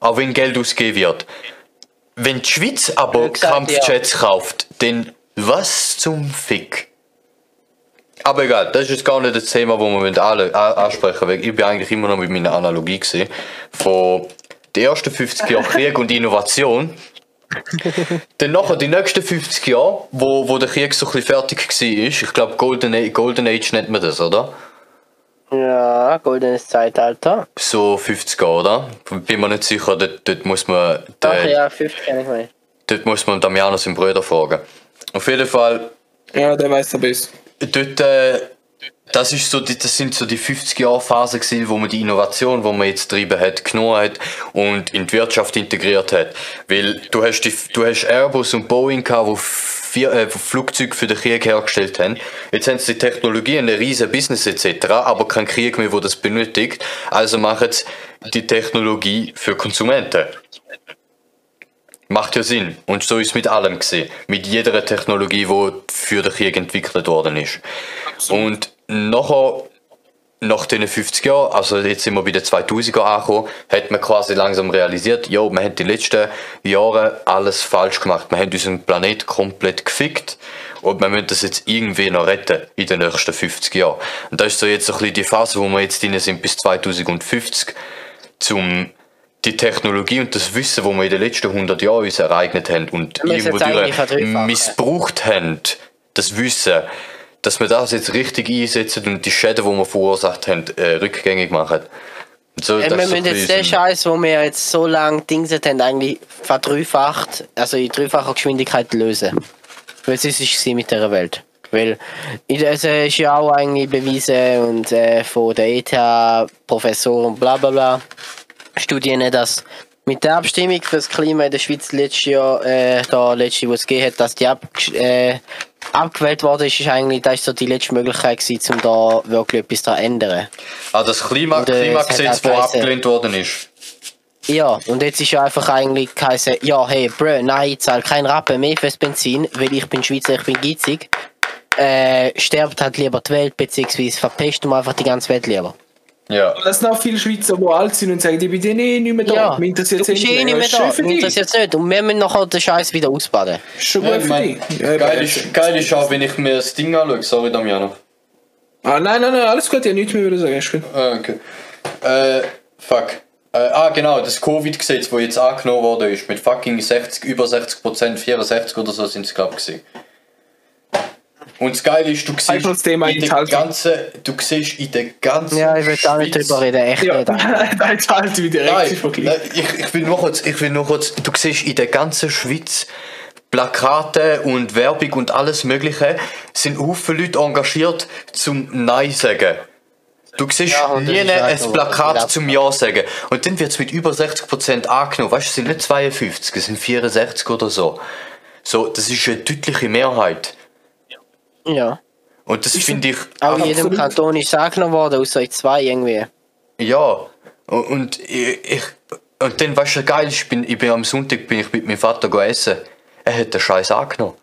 Auch wenn Geld ausgegeben wird. Wenn die Schweiz aber Ja, gesagt, Kampfjets kauft, dann was zum Fick? Aber egal, das ist jetzt gar nicht das Thema, das wir mit alle ansprechen weil Ich bin eigentlich immer noch mit meiner Analogie gesehen von den ersten 50 Jahren Krieg und Innovation. Dann nachher die nächsten 50 Jahre, wo, wo der Krieg so ein bisschen fertig war, ich glaube Golden, Golden Age nennt man das, oder? Ja, goldenes Zeitalter. So 50 Jahre, oder? Bin mir nicht sicher, dort, dort muss man Ach den, ja, 50 kenne ich mal. dort muss man Damiano seinen Bruder fragen. Auf jeden Fall Ja, der weiß der besser. dort, äh, das, ist so die, das sind so die 50 Jahre Phase gewesen, wo man die Innovation, wo man jetzt getrieben hat, genommen hat und in die Wirtschaft integriert hat. Weil du hast, die, du hast Airbus und Boeing gehabt, wo vier, äh, Flugzeuge für den Krieg hergestellt haben. Jetzt haben sie die Technologie, ein riesen Business etc., aber kein Krieg mehr, wo das benötigt. Also machen sie die Technologie für Konsumenten. Macht ja Sinn. Und so ist es mit allem gesehen. Mit jeder Technologie, die für den Krieg entwickelt worden ist. Und nachher, nach diesen 50 Jahren, also jetzt sind wir bei den 2000er angekommen, hat man quasi langsam realisiert, ja, wir haben die letzten Jahre alles falsch gemacht. Wir haben unseren Planet komplett gefickt. Und wir müssen das jetzt irgendwie noch retten in den nächsten 50 Jahren. Und das ist so jetzt so ein bisschen die Phase, wo wir jetzt drin sind bis 2050, zum die Technologie und das Wissen, das wir in den letzten 100 Jahren uns ereignet haben und irgendwo missbraucht haben, das Wissen, dass wir das jetzt richtig einsetzen und die Schäden, die wir verursacht haben, äh, rückgängig machen. So, das wir so müssen ein jetzt den Scheiß, wo wir jetzt so lange dingset haben, eigentlich verdreifacht, also in dreifacher Geschwindigkeit lösen. Weil es ist sie mit der Welt. Weil in- es ist ja auch eigentlich bewiesen und äh, von der ETH-Professoren und bla bla bla Studien, dass mit der Abstimmung für das Klima in der Schweiz letztes Jahr, äh, da letzte, wo es gegeben hat, dass die ab, äh, abgewählt worden ist, ist eigentlich, das ist so die letzte Möglichkeit gewesen, um da wirklich etwas daran zu ändern. Ah, das Klima, Und, äh, es Klimagesetz, das abgelehnt worden ist. Ja, und jetzt ist ja einfach eigentlich geheißen, ja, hey, bro, nein, ich zahle keinen Rappen mehr fürs Benzin, weil ich bin Schweizer, ich bin geizig. Äh, sterbt halt lieber die Welt, beziehungsweise verpestet man einfach die ganze Welt lieber. Ja. Das sind auch viele Schweizer, die alt sind und sagen, ich bin eh nicht mehr da. Ja, Mich interessiert du bist eh nicht mehr da, für mich dich. interessiert nicht. Und wir müssen nachher den Scheiß wieder ausbaden. Schon Ja, gut ich für dich. Ja, geil, aber- ist, geil ist auch, wenn ich mir das Ding anschaue. Sorry, Damiano. Ah, nein, nein, nein, alles gut, ich habe nichts mehr würde sagen. Ist gut. Ah, okay. Äh, fuck. Äh, ah, genau, das Covid-Gesetz, das jetzt angenommen worden ist, mit fucking 60, über 60 Prozent, 64 oder so sind es, glaube ich, gewesen. Und das Geile ist, du siehst, in der ganzen, du siehst in der ganzen Ja, ich will da nicht drüber reden, echt Ja, nicht. da jetzt halt wieder Nein, nein, ich, ich will nur kurz, ich will nur kurz, du siehst in der ganzen Schweiz Plakate und Werbung und alles Mögliche, sind Haufen Leute engagiert zum Nein sagen. Du siehst Ja, nie ein Plakat zum Ja sagen. Und dann wird es mit über 60% angenommen. Weißt du, es sind nicht 52, es sind 64 oder so. So, das ist eine deutliche Mehrheit. Ja. Und das finde ich. Auch in jedem Kanton ist es angenommen worden, außer in zwei irgendwie. Ja. Und, ich, ich. Und dann, weißt du, geil, ich bin, ich bin am Sonntag bin ich mit meinem Vater essen. Er hat den Scheiß angenommen.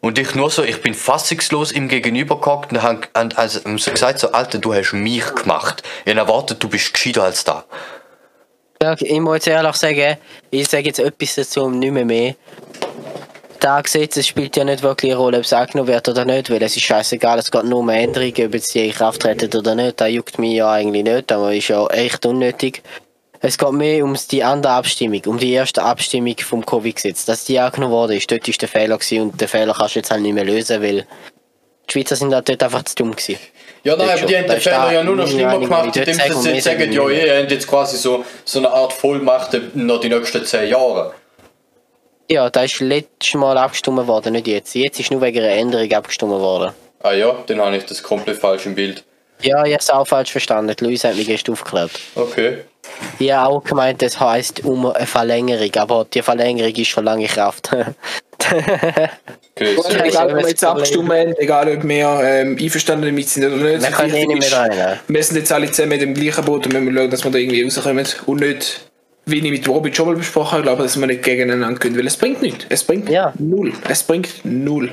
Und ich nur so, ich bin fassungslos ihm gegenüber gehockt und haben und also, so gesagt, so, Alter, du hast mich gemacht. Ich hab erwartet, du bist gescheiter als da. Ja, ich muss jetzt ehrlich sagen, ich sage jetzt etwas dazu und nicht mehr mehr. Da Gesetz es spielt ja nicht wirklich eine Rolle, ob es angenommen wird oder nicht, weil es ist scheißegal, es geht nur um Änderungen, ob jetzt die in Kraft treten oder nicht. Das juckt mich ja eigentlich nicht, aber ist ja echt unnötig. Es geht mehr um die andere Abstimmung, um die erste Abstimmung vom Covid-Gesetz. Dass die angenommen worden ist, dort ist der Fehler gewesen und den Fehler kannst du jetzt halt nicht mehr lösen, weil die Schweizer sind halt dort einfach zu dumm gewesen. Ja, nein, aber die haben Da den Fehler da ja nur noch schlimmer gemacht, indem sie jetzt sagen, ja, ihr habt jetzt quasi so, so eine Art Vollmacht noch die nächsten zehn Jahre. Ja, da ist letztes Mal abgestimmt worden, nicht jetzt. Jetzt ist nur wegen einer Änderung abgestimmt worden. Ah ja, dann habe ich das komplett falsch im Bild. Ja, ich habe es auch falsch verstanden. Die Luisa hat mich gestern aufgeklärt. Okay. Ich habe auch gemeint, das heisst um eine Verlängerung, aber die Verlängerung ist schon lange in Kraft. okay so. Egal, ist ob wir jetzt abgestimmt haben, egal ob wir ähm, einverstanden damit sind oder nicht. Wir können eh nicht mehr rein. Wir sind jetzt alle zusammen mit dem gleichen Boot und müssen schauen, dass wir da irgendwie rauskommen und nicht, wie ich mit Robin schon mal besprochen habe, glaube dass wir nicht gegeneinander können, weil es bringt nichts. Es bringt Ja. null. Es bringt null.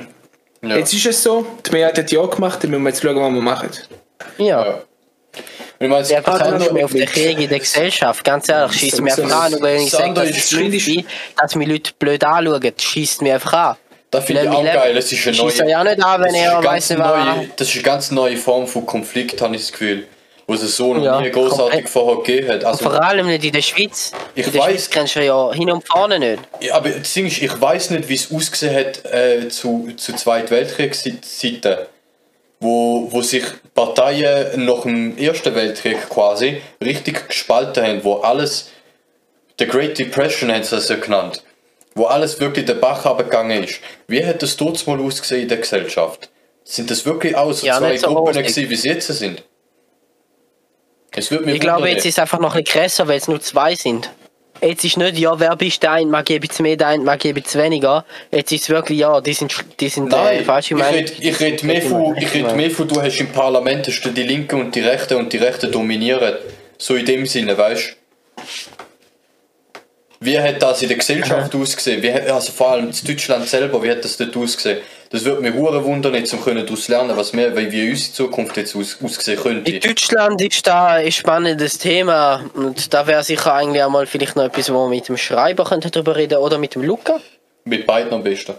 Ja. Jetzt ist es so, die Mehrheit hat ja gemacht, dann müssen wir jetzt schauen, was wir machen. Ja. Ich meine, Der Ah, vertraut dann mir auf den Krieg in der Gesellschaft. Ganz ehrlich, schießt mir einfach an. Und wenn ich sage, dass ist es ist, dass mich Leute blöd anschauen, schießt mir einfach an. Das finde ich auch geil. Es ist eine neue, ja nicht an, wenn das ist eine ganz nicht neue, Das ist eine ganz neue Form von Konflikt, habe ich das Gefühl. Wo es so noch Ja, nie großartig komplett. vorher gegeben hat. Also, Vor allem nicht in der Schweiz. Ich in der weiss. Schweiz kennst du ja hin und vorne nicht. Ja, aber das Ding ist, ich weiß nicht, wie es ausgesehen hat äh, zu, zu Zweiten Weltkriegszeiten, wo, wo sich Parteien nach dem Ersten Weltkrieg quasi richtig gespalten haben, wo alles, the Great Depression haben sie das ja genannt, wo alles wirklich den Bach abgegangen ist. Wie hat das dort mal ausgesehen in der Gesellschaft? Sind das wirklich auch so Ja, zwei so Gruppen gewesen, wie sie jetzt sind? Es wird mich Ich glaube, jetzt ist es einfach noch ein bisschen krasser, weil es nur zwei sind. Jetzt ist nicht, ja, wer bist du ein, mag ich ein bisschen mehr, ein, mag ich ein bisschen weniger. Jetzt ist es wirklich, ja, die sind, die sind Nein, äh, falsch ich gemeint. rede ich red mehr, von, ich red mehr von, du hast im Parlament hast du die Linke und die Rechte und die Rechte dominieren. So in dem Sinne, weißt du? Wie hat das in der Gesellschaft ausgesehen? Wie hat, also vor allem in Deutschland selber, wie hat das dort ausgesehen? Das würde mich hure wundern, jetzt um können daraus lernen, was wir, wie wie unsere Zukunft jetzt aus, aussehen könnte. In Deutschland ist da ein spannendes Thema und da wäre sicher eigentlich auch mal vielleicht noch etwas, wo wir mit dem Schreiber könnten drüber reden oder mit dem Luca Mit beiden am besten.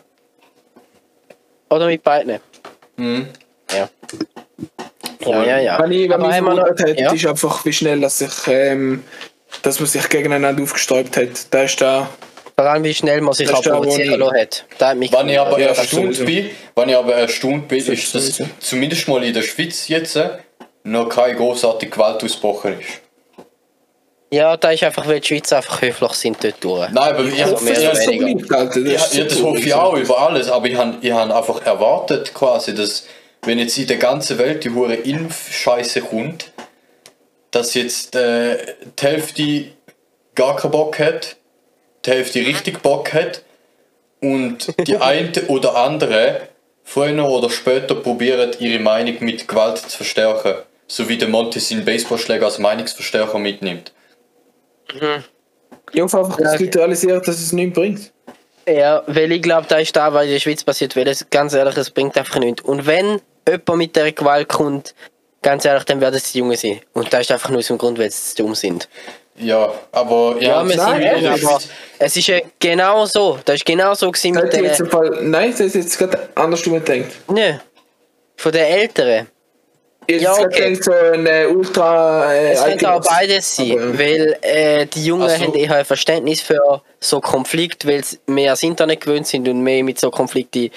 oder mit beiden. Mhm. Ja. Ja, ja, ja. Wenn ich, wenn Aber mich einmal noch- hat, ja. ist einfach, wie schnell dass sich, ähm, dass man sich gegeneinander aufgesträubt hat. Da ist da. Vor allem wie schnell man sich Das provozieren ich- hat. Da hat mich Wenn ich aber Ja, das erstaunt bin, wenn ich aber erstaunt bin, Das ist, dass sowieso. zumindest mal in der Schweiz jetzt äh, noch keine großartige Gewalt ausgebrochen ist. Ja, da ist einfach, weil die Schweizer einfach höflich sind dort durch. Nein, aber ich, Also mehr ich, das weniger. Alter. Ist ja, das hoffe ich auch über alles, aber ich habe ich hab einfach erwartet, quasi, dass, wenn jetzt in der ganzen Welt die hure Impfscheiße kommt, dass jetzt äh, die Hälfte gar keinen Bock hat, die Hälfte richtig Bock hat und die eine oder andere früher oder später probiert, ihre Meinung mit Gewalt zu verstärken. So wie der Monty seinen Baseballschläger als Meinungsverstärker mitnimmt. Ich hoffe einfach, dass die Leute realisieren, dass es nichts bringt. Ja, weil ich glaube, da ist da, was in der Schweiz passiert, weil es ganz ehrlich, es bringt einfach nichts. Und wenn jemand mit der Gewalt kommt, ganz ehrlich, dann werden es die Jungen sein. Und das ist einfach nur aus dem Grund, weil sie dumm sind. Ja, aber ja, Ja, wir nein, sind nein, aber es ist ja genau so. Das ist genau so gewesen Das mit jetzt den. im Fall, nein, das ist jetzt gerade andersrum gedacht. Nö. Von den Älteren. Jetzt Ja, okay. so ein äh, Ultra. Äh, Es könnte auch beides sein, Aber- weil äh, die Jungen so. haben eher ein Verständnis für so Konflikte, weil sie mehr ans Internet gewöhnt sind und mehr mit so Konflikten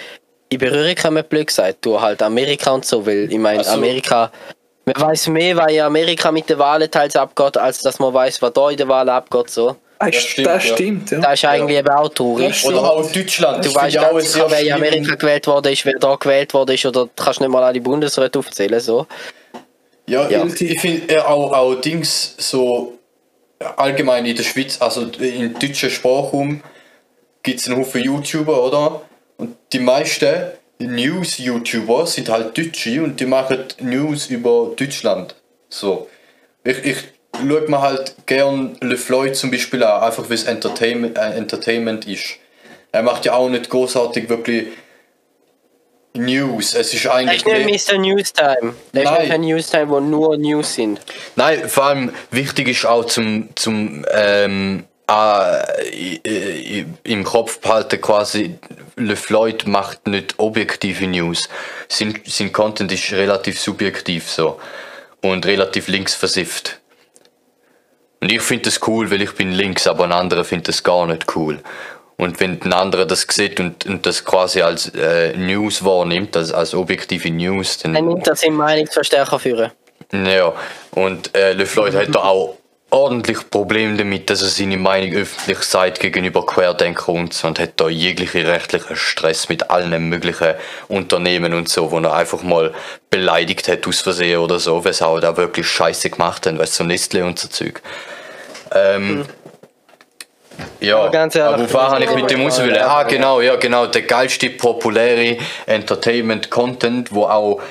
in Berührung kommen, blöd gesagt, durch halt Amerika und so, weil ich meine, so. Amerika, man weiß mehr, was in Amerika mit den Wahlen teils abgeht, als dass man weiß, was da in den Wahlen abgeht, so. Ah, Ja, das stimmt, das ja. stimmt, ja. Das ist eigentlich eben auch traurig. Oder auch Deutschland. Du weißt ganz sehr sicher, wer in. Amerika gewählt worden ist, wer da gewählt worden ist, oder du kannst nicht mal alle Bundesräte aufzählen, so. Ja, Ja. ich, finde äh, auch, auch Dings so allgemein in der Schweiz, also im deutschen Sprachraum gibt es einen Haufen YouTuber, oder? Und die meisten, News-YouTuber sind halt Deutsche und die machen News über Deutschland. So. Ich, ich schaue mir halt gern Le Floyd zum Beispiel an, einfach wie es Entertainment, äh, Entertainment ist. Er macht ja auch nicht großartig wirklich News. Es ist Das eigentlich. ist nicht Mr. Newstime. Das ist Nein. nicht ein Newstime, wo nur News sind. Nein, vor allem wichtig ist auch zum, zum ähm, äh, im Kopf behalten quasi, Le Floyd macht nicht objektive News. Sein, sein Content ist relativ subjektiv so und relativ linksversifft. Und ich finde das cool, weil ich bin links, aber ein anderer findet das gar nicht cool. Und wenn ein anderer das sieht und, und das quasi als äh, News wahrnimmt, als, als objektive News, dann... Er nimmt das in Meinungsverstärker führen. Ja, und äh, Le Floyd hat da auch ordentlich Probleme damit, dass er seine Meinung öffentlich sagt gegenüber Querdenker und so und hat da jegliche rechtlichen Stress mit allen möglichen Unternehmen und so, wo er einfach mal beleidigt hat aus Versehen oder so, was auch da wirklich scheiße gemacht haben, weißt du, so Nestle und so Zeug. Ähm, ja, Aber ganz ehrlich, aber woher habe ich mit dem ja, Ah, genau, ja, genau, der geilste populäre Entertainment-Content, wo auch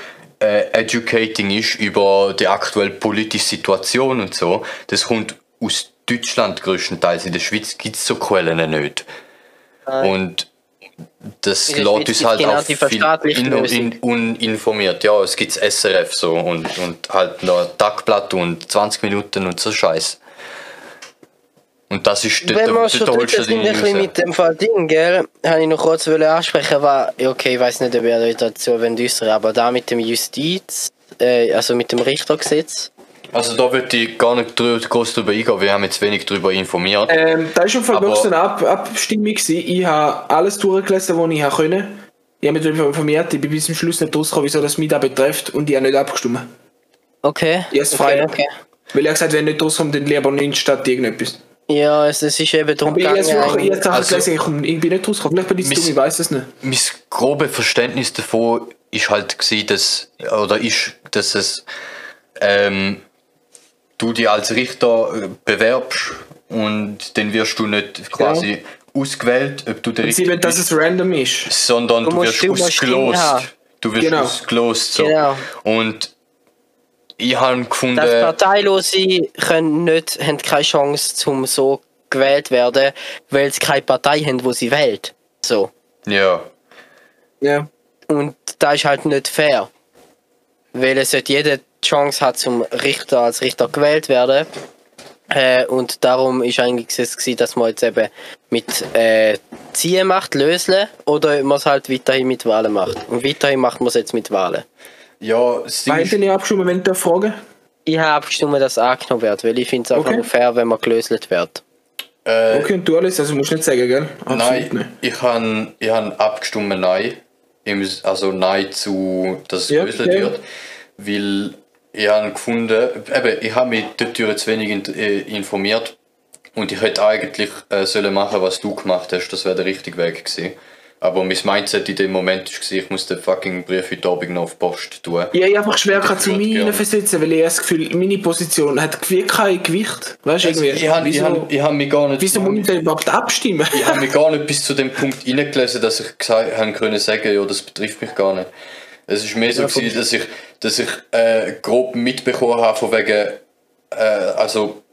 äh, educating ist über die aktuelle politische Situation und so, das kommt aus Deutschland größtenteils. In der Schweiz gibt es so Quellen nicht. Und das lässt uns halt genau auch viel in, in, uninformiert. Ja, es gibt SRF so und, und halt noch Tagblatt und 20 Minuten und so Scheiß. Und das ist Wenn wir schon dort du sind, ein bisschen mit dem Fall Ding, gell, habe ich noch kurz wollen ansprechen, war, ja, okay, ich weiß nicht, ob ihr euch dazu wollt äußern, aber da mit dem Justiz, äh, also mit dem Richtergesetz, Also da würde ich gar nicht groß drüber eingehen, wir haben jetzt wenig drüber informiert. Ähm, da ist auf jeden Fall wirklich eine Ab Abstimmung gewesen. Ich habe alles durchgelesen, was ich habe können. Ich habe mich darüber informiert, ich bin bis zum Schluss nicht rausgekommen, wieso das mich da betrifft und ich habe nicht abgestimmt. okay, Ja, ist okay, frei. okay. Weil ich habe gesagt, wenn ich nicht rauskomme, dann lieber nicht statt irgendetwas. Ja, es, es ist eben darum Aber ich wirklich- ich gegangen, Also- ich, komm- ich bin nicht rausgekommen. Vielleicht bin ich Miss- dumm, ich weiß es nicht. mein grobe Verständnis davon ist halt gewesen, dass, oder ist, dass es, ähm, du dich als Richter äh, bewerbst und dann wirst du nicht quasi ausgewählt, ob du der Richter wollen, dass bist, es random ist. sondern du, wirst du musst ausgelost. Du wirst Genau. ausgelost. So. Genau. Und ich habe gefunden, dass Parteilose können nicht, haben keine Chance, zum so gewählt werden, weil sie keine Partei haben, wo sie wählt. So. ja, Ja. Und das ist halt nicht fair. Weil es sollte jeder die Chance hat, zum Richter als Richter gewählt werden. Äh, und darum ist eigentlich gesetzt gewesen, dass man jetzt eben mit äh, Ziehen macht, lösen, oder man es halt weiterhin mit Wahlen macht. Und weiterhin macht man es jetzt mit Wahlen. Ja, Ding Wann ist- ihr nicht abgestimmt, wenn ihr fragen? Ich habe abgestimmt, dass es angenommen wird, weil ich finde es einfach Okay. nur fair, wenn man gelöst wird. äh, Okay, und du alles, also musst du nicht sagen, gell? Absolut Nein, nicht. ich habe ich han abgestimmt Nein. Also Nein zu, dass es Ja, gelöst ja. wird. Weil ich habe gefunden, eben, ich habe mich dort zu wenig in, äh, informiert und ich hätte eigentlich äh, sollen machen, was du gemacht hast. Das wäre der richtige Weg gewesen. Aber mein Mindset in dem Moment war, ich muss den fucking Brief heute Abend noch auf die Post tun. Ja, ich einfach schwer kann zu mir versetzen, weil ich das Gefühl, meine Position hat kein Gewicht. Weißt du, irgendwie? Also, ich habe ich hab, ich hab mich gar nicht... wieso muss ich denn überhaupt abstimmen? ich habe mich gar nicht bis zu dem Punkt hineingelesen, dass ich gesagt haben können sagen, ja, das betrifft mich gar nicht. Es ist mehr so, Ja, gewesen, dass ich, dass ich äh, grob mitbekommen habe, von wegen, äh, also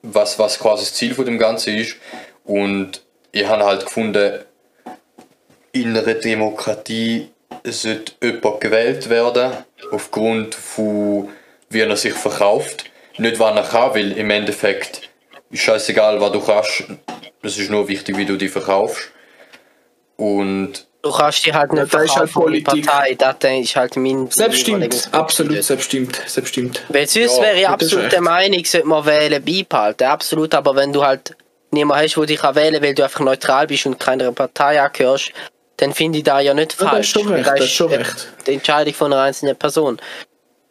was, was quasi das Ziel von dem Ganzen ist. Und ich habe halt gefunden, in einer Demokratie sollte jemand gewählt werden, aufgrund von wie er sich verkauft. Nicht, was er kann, weil im Endeffekt ist scheißegal, was du kannst. Es ist nur wichtig, wie du dich verkaufst. Und Du kannst dich halt nicht halt verkaufen ohne Politik. Partei. Das ist halt mein... Selbst stimmt, Überlegung. absolut, selbst stimmt, selbst stimmt. Weil sonst Ja, wäre ich absolut der Meinung, sollte man wählen beibehalten. Absolut, aber wenn du halt niemanden hast, der dich kann wählen weil du einfach neutral bist und keiner Partei angehörst, dann finde ich da ja nicht Ja, das falsch. ist schon Weil recht, das ist schon recht. Die Entscheidung von einer einzelnen Person.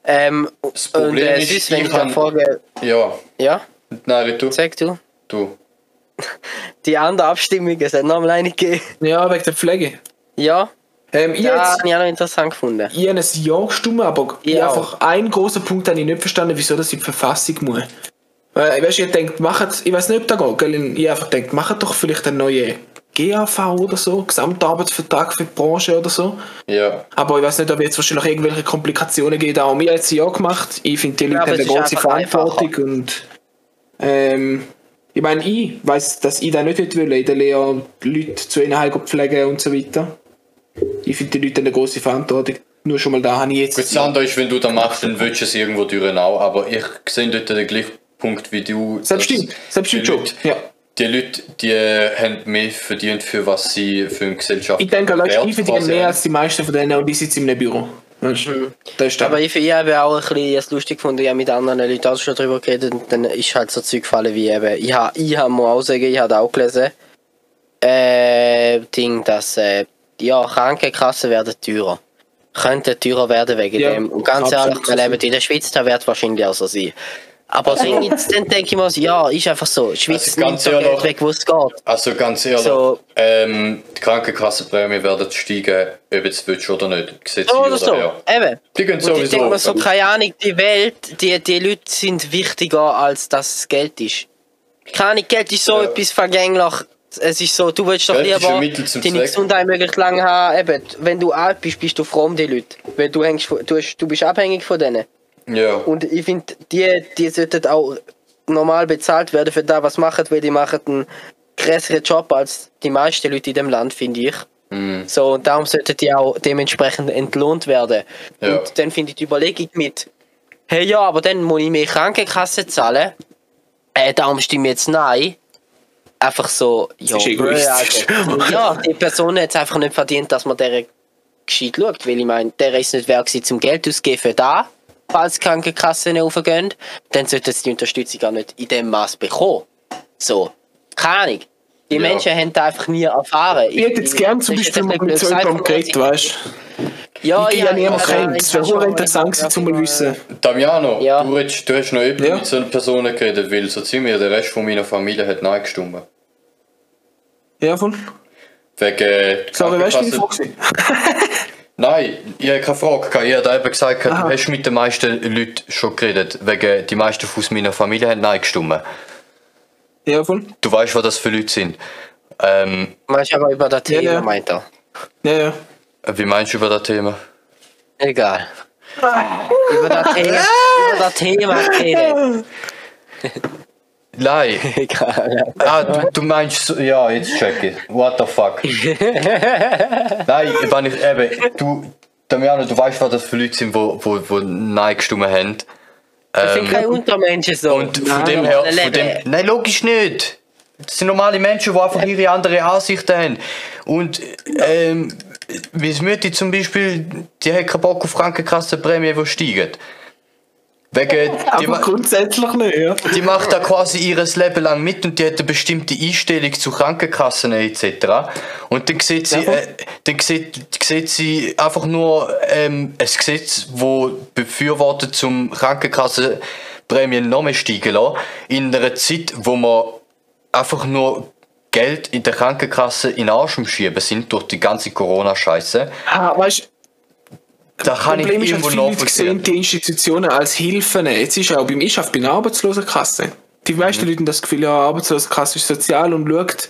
Ähm, Das und Problem äh, ist, wenn ich da kann- frage... ja, Ja, nein, du. sag du. du. Die andere Abstimmung, es hat nochmal eine gegeben. Ja, wegen der Pflege. Ja, Ähm, ich, jetzt, habe ich auch noch interessant gefunden. ich habe ein Ja gestimmt, aber ich einfach einen großen Punkt habe ich nicht verstanden, wieso das in die Verfassung muss. Weil, weißt ich denke, macht, ich weiß nicht, ob da geht, gell? Ich habe einfach gedacht, macht doch vielleicht eine neue GAV oder so, Gesamtarbeitsvertrag für die Branche oder so. Ja. Aber ich weiß nicht, ob jetzt wahrscheinlich irgendwelche Komplikationen gibt. Auch wir haben es ja gemacht. Ich finde, die Leute aber haben eine große Verantwortung und ähm, ich meine, ich weiß, dass ich das nicht hätte wollen, in der Lehre Leute zu ihnen pflegen und so weiter. Ich finde, die Leute haben eine große Verantwortung. Nur schon mal da habe ich jetzt. Das andere ist, wenn du das machst, dann willst du es irgendwo durch auch. Aber ich sehe dort den gleichen Punkt wie du. Selbst stimmt, selbst stimmt schon. Ja. Die Leute, die haben mehr verdient für was sie für eine Gesellschaft Ich denke, Leute, wert ich verdiene quasi mehr als die meisten von denen und ich sitze in einem Büro. Weißt du? Das ist das. Aber ich, ich habe auch ein bisschen es lustig gefunden, ich habe mit anderen Leuten auch schon darüber geredet und dann ist halt so Zeug gefallen wie eben, ich habe ich hab mal auch sagen, ich habe auch gelesen, äh, Ding, dass äh, ja, Krankenkassen werden teurer. Könnten teurer werden wegen Ja, dem. Und ganz ehrlich, wir leben in der Schweiz, da wird wahrscheinlich auch so sein. Aber dann, jetzt, dann denke ich mir so, ja, ist einfach so. Die Schweiz Also nimmt ganz so Geld ehrlich- weg, wo es geht. Also ganz ehrlich, So. ähm, die Krankenkassenprämie werden steigen, ob jetzt willst oder nicht. Gesetz So oder oder so. Eben. Die gehen Und ich sowieso. denke mir so, keine Ahnung, die Welt, die, die Leute sind wichtiger, als dass es Geld ist. Keine Ahnung, Geld ist so Ja. etwas vergänglich. Es ist so, du willst doch Geld lieber deine. Gesundheit möglichst lange haben. Eben, wenn du alt bist, bist du froh um die Leute. Weil du, hängst, du, du bist abhängig von denen. Ja. Und ich finde, die, die sollten auch normal bezahlt werden für das, was sie machen, weil die machen einen krasseren Job als die meisten Leute in dem Land, finde ich. Mhm. So, und darum sollten die auch dementsprechend entlohnt werden. Ja. Und dann finde ich die Überlegung mit, hey ja, aber dann muss ich mehr Krankenkasse zahlen. Äh, darum stimme ich jetzt nein. Einfach so, ja. Alter. ja, die Person hat es einfach nicht verdient, dass man der gescheit schaut, weil ich meine, der ist nicht wert zum Geld auszugeben für da, falls die Krankenkassen nicht aufgehen, dann sollten sie die Unterstützung auch nicht in dem Maß bekommen. So, keine Ahnung. Die Ja. Menschen haben das einfach nie erfahren. ich hätte jetzt gern zum Beispiel mal mit so blöd jemandem gesagt, geredet, weißt du? Ja, Ich ja niemand ja, kennt. ja, Es wäre ich interessant ja, gewesen, zu mal ja. wissen. Damiano, Ja. du, redest, du hast noch eben Ja. mit so einer Person geredet, weil so ziemlich der Rest von meiner Familie hat Nein gestimmt. Ja, voll. Wegen Sorry, weißt du, wie war? Nein, ich habe keine Frage. gehabt. Ich habe eben gesagt, du Aha. hast mit den meisten Leuten schon geredet. Wegen die meisten aus meiner Familie haben Nein gestimmt. Ja, voll. Du weißt, was das für Leute sind. Ähm, Meinst du aber über das Ja, Thema, ja. meint er? Ja, ja. wie meinst du über das Thema? Egal. über das Thema, über das Thema reden. Nein. Egal. Ah, du, du meinst, so- ja, jetzt check ich. What the fuck? Nein, wenn ich eben, du, Damiano, du weißt, was das für Leute sind, wo, wo, wo Nein gestimmt haben. Das sind keine Untermenschen so. Und von Nein, dem her, von dem, nein, logisch nicht. Das sind normale Menschen, die einfach ihre andere Ansichten haben. Und, ähm, wie Mütti zum Beispiel, die hat keinen Bock auf Krankenkassenprämie, die steigen. Wegen, die, Aber ma- grundsätzlich nicht, ja. die macht da quasi ihr Leben lang mit und die hat eine bestimmte Einstellung zu Krankenkassen etc. Und dann sieht sie, äh, dann sieht, sieht sie einfach nur ähm, ein Gesetz, wo befürwortet zum Krankenkassenprämien noch mehr steigen lassen, in einer Zeit, wo man einfach nur Geld in der Krankenkasse in den Arsch schieben sind durch die ganze Corona-Scheiße. Ah, weißt du, Da kann ich Problem ist, irgendwo dass viele Leute sehen die Institutionen als Hilfen. Jetzt ist auch beim Ich arbeite bei einer Arbeitslosenkasse. Die meisten Mhm. Leute haben das Gefühl, ja, Arbeitslosenkasse ist sozial und schaut.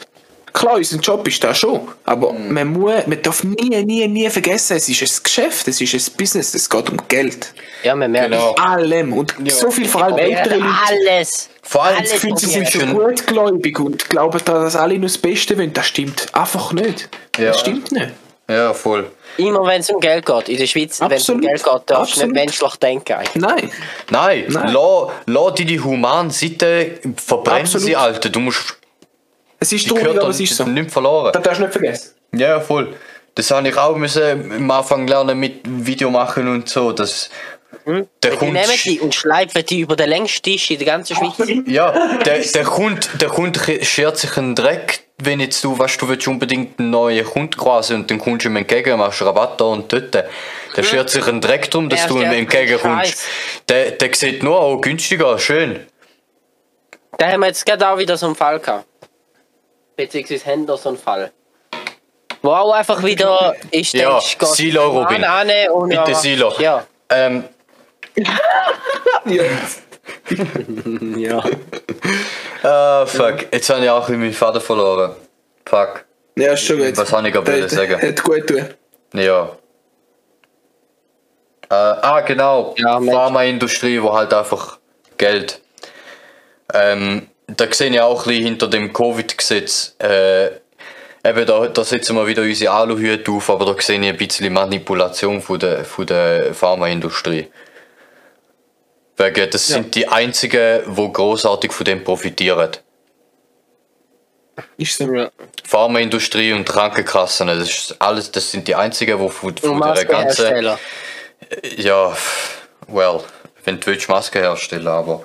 Klar, unser Job ist da schon. Aber Mhm. man, muss, man darf nie, nie, nie vergessen, es ist ein Geschäft, es ist ein Business, es geht um Geld. Ja, man merkt Genau. Allem. Und so viel, vor allem ältere Leute, Alles. Vor allem Alles Gefühl, sie sie sind schon gutgläubig und glauben dass alle nur das Beste wollen. Das stimmt einfach nicht. Ja. Das stimmt nicht. Ja, voll. Immer wenn es um Geld geht. In der Schweiz, wenn es um. Geld geht, darfst du nicht menschlich denken. eigentlich. Nein. Nein, Nein. lass, lass deine humane Seite verbrennen sie, Alter. Du musst Es ist die traurig, aber es ist so. nicht verloren. Das darfst du nicht vergessen. Ja, ja, voll. Das habe ich auch müssen am Anfang lernen mit Video machen und so. Das, der Die Kunde, nehmen die und schleifen die über den längsten Tisch in der ganzen Schweiz. ja, der, der Kunde, der Kunde schert sich einen Dreck, wenn jetzt du, weißt, du willst unbedingt einen neuen Kunden quasi und dann kommst du ihm entgegen, machst Rabatt da und dort. Der schert sich einen Dreck drum, dass Er du ihm entgegenkommst. Der, der sieht nur, oh, günstiger, schön. Da haben wir jetzt gerade auch wieder so einen Fall gehabt. Beziehungsweise haben da so einen Fall. Wo auch einfach wieder ist, Ja, Silo, Robin. Bitte, ja, Silo. Ja. Ähm, Ja. ja. Ah, fuck. Jetzt habe ich auch meinen Vater verloren. Fuck. Ja, ist schon gut. Was habe ich gerade sagen? Hat gut tun. Ja. Äh, ah, genau. Ja. Pharmaindustrie, wo halt einfach Geld. Ähm, da sehe ich auch ein bisschen hinter dem Covid-Gesetz. Äh, eben, da, da setzen wir wieder unsere Aluhüte auf, aber da sehe ich ein bisschen Manipulation von der, von der Pharmaindustrie. Wegen, das Ja. sind die einzigen, die großartig von dem profitieren. Ist so. Ja. Pharmaindustrie und Krankenkassen, das ist alles, das sind die einzigen, die von, Und von der ganzen. Ja, well, wenn du willst, Masken herstellen, aber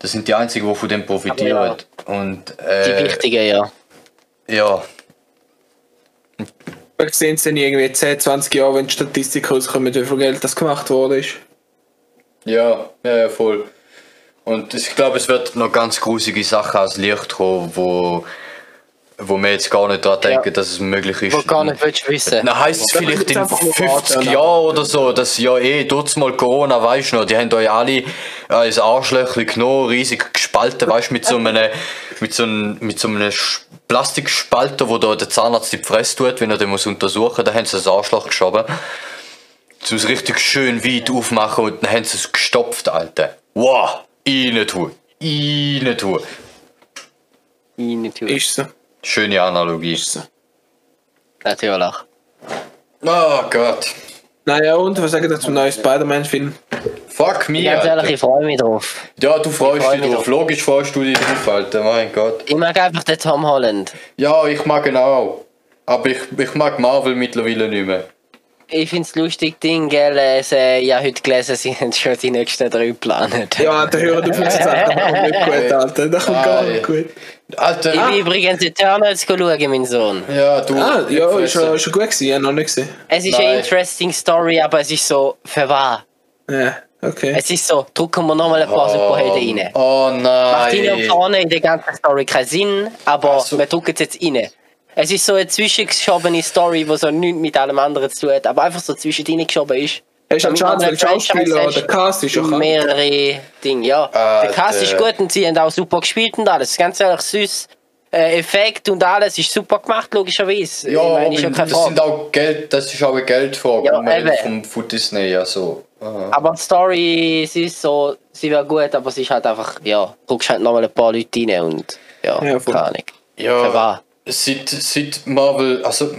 das sind die einzigen, die von dem profitieren. Und Die äh, wichtigen, ja. ja, Wir sehen es dann irgendwie 10, 20 Jahre, wenn die Statistik rauskommt, wie viel Geld das gemacht worden ist. Ja, ja, ja, voll. Und ich glaube, es wird noch ganz grusige Sachen ans Licht kommen, wo, wo wir jetzt gar nicht daran denken, dass es möglich ist. Wo gar nicht willst wissen. Dann heisst es vielleicht in wir einfach nur 50 warten, Jahren oder so, dass ja eh, tut's mal Corona, weißt du noch, die haben euch alle als Arschlöchli genommen, riesig gespalten, weißt du, mit so einem, mit so einem, mit so einem Plastikspalter, wo da der Zahnarzt die Fresse tut, wenn er den muss untersuchen, da haben sie das Arschloch geschoben. Es richtig schön weit aufmachen und dann haben sie es gestopft, Alter. Wow! Rein tun. Rein tun. Rein tun. Ist so. Schöne Analogie. Ist so. Natürlich. Oh Gott. Naja, und was sagen Sie zum neuen Spider-Man-Film? Fuck me, Ganz ehrlich, ich freue mich drauf. Ja, du freust freu dich mich drauf. drauf. Logisch freust du dich drauf, Alter. Mein Gott. Ich mag einfach den Tom Holland. Ja, ich mag ihn auch. Aber ich, ich mag Marvel mittlerweile nicht mehr. Ich finde es lustig, Ding, gell? Es, äh, ich habe heute gelesen, sie haben schon die nächsten drei geplant. Ja, der uns gesagt, das kommt nicht gut, Alter. Das kommt gar nicht gut. Alter, Ich bin übrigens Eternals schauen, mein Sohn. ja, du. Ah, ja, ist schon, schon gut gewesen, ich habe noch nicht gesehen. Es ist Nein. eine interesting Story, aber es ist so, für was? Ja, okay. Es ist so, drücken wir nochmal ein paar Superhelden rein. Oh Macht hinten und nein. vorne in der ganzen Story keinen Sinn, aber Ach so. wir drücken es jetzt rein. Es ist so eine zwischengeschobene Story, die so nichts mit allem anderen zu tun hat, aber einfach so zwischendrin geschoben ist. Hast du eine Damit Chance, man weil Schauspieler oder der Cast ist krank. mehrere Dinge, ja. Ah, der Cast ist der- gut und sie haben auch super gespielt und alles. Ganz ehrlich, süß. Äh, Effekt und alles ist super gemacht, logischerweise. Ja, ich meine, ist ja das sind Frage. auch Geld, das ist auch eine Geldfrage. Ja, vom, von Disney, also. aha. Aber die Story, sie ist so, sie wäre gut, aber sie ist halt einfach, ja, drückst halt nochmal ein paar Leute rein und, ja, Ja, keine Ahnung. Ja? Seit, seit Marvel, also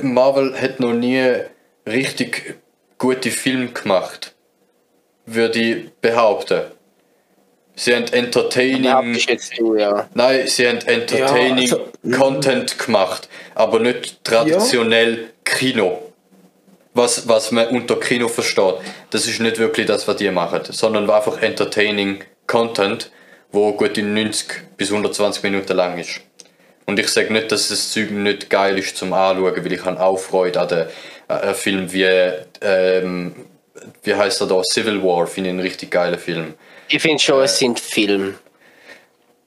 Marvel hat noch nie richtig gute Filme gemacht, würde ich behaupten. Sie haben Ja, entertaining, du, ja. nein, sie haben entertaining Ja, also, Content gemacht, aber nicht traditionell Kino. Was, was man unter Kino versteht. Das ist nicht wirklich das, was die machen, sondern einfach entertaining Content, wo gut in 90 bis 120 Minuten lang ist. Und ich sage nicht, dass das Zeug nicht geil ist zum Anschauen, weil ich habe auch Freude an den Film wie, ähm, wie heißt er da, Civil War, finde ich einen richtig geilen Film. Ich finde schon, es sind Filme.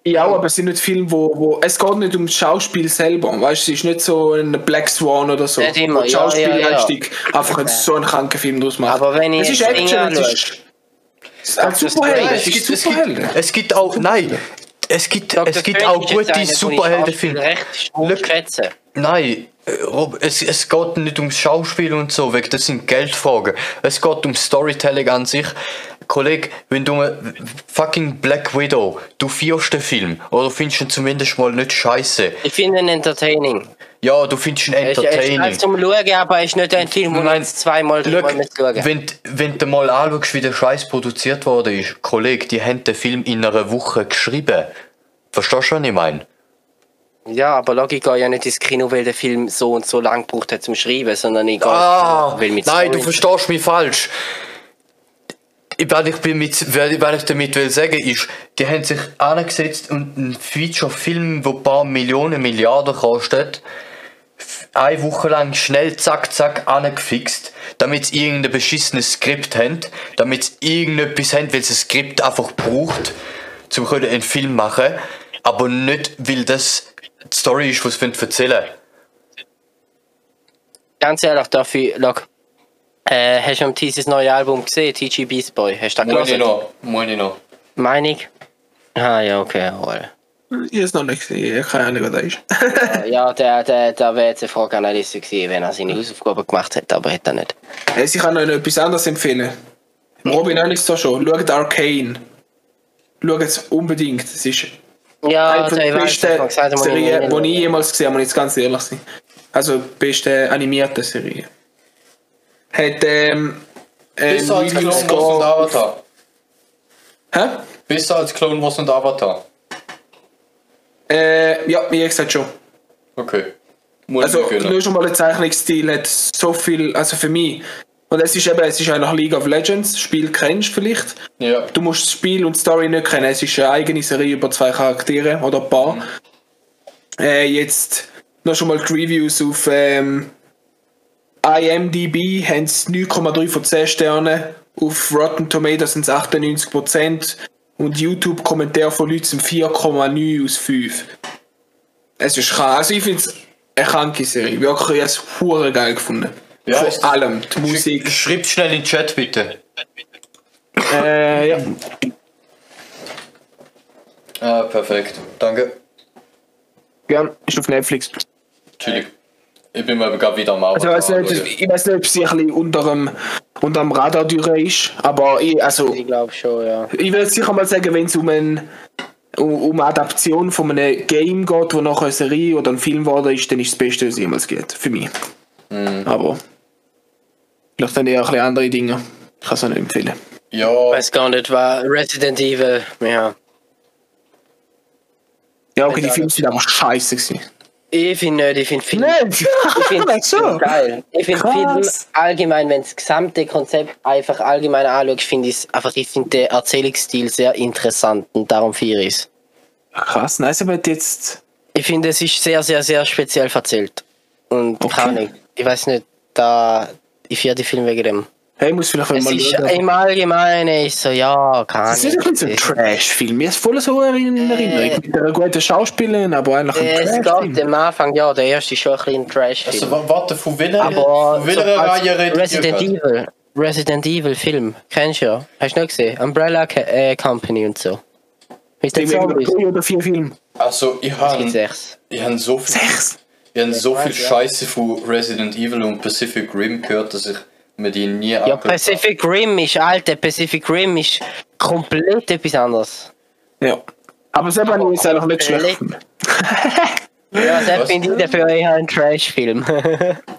Ja, aber es sind nicht Filme, wo, wo. Es geht nicht um das Schauspiel selber. Weißt du, es ist nicht so ein Black Swan oder so. Nicht immer, wo die ja, Schauspielleistung einfach ein, so einen kranken Film draus macht. Aber wenn ich es ist Action, es ist. Es ist gibt, Superhelden. es gibt auch, nein, es gibt, es gibt auch gute Superheldenfilme. Nein, Rob, es, es geht nicht ums Schauspiel und so, wegen das sind Geldfragen. Es geht um Storytelling an sich. Kollege, wenn du fucking Black Widow, du vierst den Film, oder findest du ihn zumindest mal nicht scheiße? Ich finde ihn entertaining. Ja, du findest ihn Er ist, er ist entertaining. halt zum Schauen, aber er ist nicht ein Film, wo man zweimal drüber schauen. wenn, wenn du mal anschaust, wie der Scheiß produziert worden ist, Kollege, die haben den Film in einer Woche geschrieben. Verstehst du, was ich meine? Ja, aber Logik geht ja nicht ins Kino, weil der Film so und so lang gebraucht hat zum Schreiben, sondern ich gehe Ah, weil mit nein, du verstehst mich falsch. Ich- Was ich, mit, was ich damit will sagen ist, die haben sich angesetzt und einen Feature-Film, der ein paar Millionen, Milliarden kostet, eine Woche lang schnell zack, zack angefixt, damit sie irgendein beschissenes Skript haben, damit sie irgendetwas haben, weil sie das Skript einfach braucht, um einen Film machen, aber nicht, weil das die Story ist, was sie erzählen wollen. Ganz ehrlich, dafür, log. Äh, hast du am dieses neue Album gesehen, TG Beast Boy? Hast du das Meine ich noch, meine ich noch. Meinung? Ah, ja, okay, jawohl. Ich habe es noch nicht gesehen. Ich habe keine Ahnung, wer das ist. Ja, der, der, der wäre jetzt eine Frage an Alice gewesen, wenn er seine Hausaufgaben gemacht hätte, aber hätte er nicht. Ich kann euch noch etwas anderes empfehlen. Robin auch nicht so schon. Schaut Arcane. Schaut es unbedingt. Es ist Ja, eine von der besten Serien, die ich jemals gesehen habe, muss ich jetzt ganz ehrlich sein. Also, die beste animierte Serie. Hat, ähm, ähm, Besser als Clone Wars und Avatar. Hä? Besser als Clone Wars und Avatar. Äh, ja, wie gesagt schon. Okay. Muss Also, nur schon mal der Zeichnungsstil hat so viel, also für mich. Und es ist eben, es ist einfach League of Legends, das Spiel kennst du vielleicht. Ja. Du musst das Spiel und die Story nicht kennen. Es ist eine eigene Serie über zwei Charaktere oder ein paar. Äh, jetzt noch schon mal die Reviews auf ähm, IMDb haben es 9,3 von 10 Sternen. Auf Rotten Tomatoes sind es 98%. Und YouTube-Kommentar von Leuten sind 4,9 aus 5. Es ist krank. Also ich finde es eine kranke Serie. Wirklich, ich habe es hure geil gefunden. Ja, Vor allem die Musik. Schreibt schnell in den Chat bitte. Äh, ja. Ah, perfekt. Danke. Gern. Ist auf Netflix. Chillig. Ich bin mal gerade wieder am Also, Avatar. ich weiß nicht, anschauen. ich weiß nicht, ob sie ein bisschen unter dem, unter dem Radar durch ist, aber ich, also, Ich glaube schon, ja. ich würde sicher mal sagen, wenn es um, ein, um, um eine Adaption von einem Game geht, wo nachher eine Serie oder ein Film geworden ist, dann ist das Beste, was es jemals geht. Für mich. Aber vielleicht dann eher ein bisschen andere Dinge. Ich kann es auch nicht empfehlen. Ja, Ich weiß gar nicht, war Resident Evil, ja. Ja, okay, die Filme sind aber scheiße gewesen. Ich finde nicht, ich finde Film. Nicht? Ich finde so. geil. Ich finde Film allgemein, wenn das gesamte Konzept einfach allgemein anschaust, finde ich es einfach, ich finde den Erzählungsstil sehr interessant und darum feiere ich es. Krass, nice, aber jetzt. Ich finde, es ist sehr, sehr, sehr speziell erzählt. Und Okay. keine Ahnung, ich weiß nicht, da, ich feiere die Film wegen dem. Hey, ich muss vielleicht Es mal ist schauen. im Allgemeinen ist so, ja, keine Das ist ein bisschen so ein. Trash-Film. Mir ist voll so in Erinnerung. Mit einer guten Schauspielerin, aber eigentlich ein Äh, Es geht am Anfang, ja, der erste ist schon ein bisschen ein Trash-Film. also wa- warte, von welcher, Aber von welcher so Reihe redet Resident? Evil, Resident Evil Film, kennst du ja? Hast du nicht gesehen? Umbrella äh, Company und so. Ist das Irgendwie Zombies? drei oder vier Filme. Also, ich Es gibt habe sechs. ich hab so viel, Sechs? ich hab so viel. Scheiße von Resident Evil und Pacific Rim gehört, dass ich mir die nie Ja. Pacific Rim ist, alter, Pacific Rim ist komplett etwas anderes. Ja. Aber ich es eigentlich nicht schlecht. Ja, das finde ich dafür eher ein Trash-Film.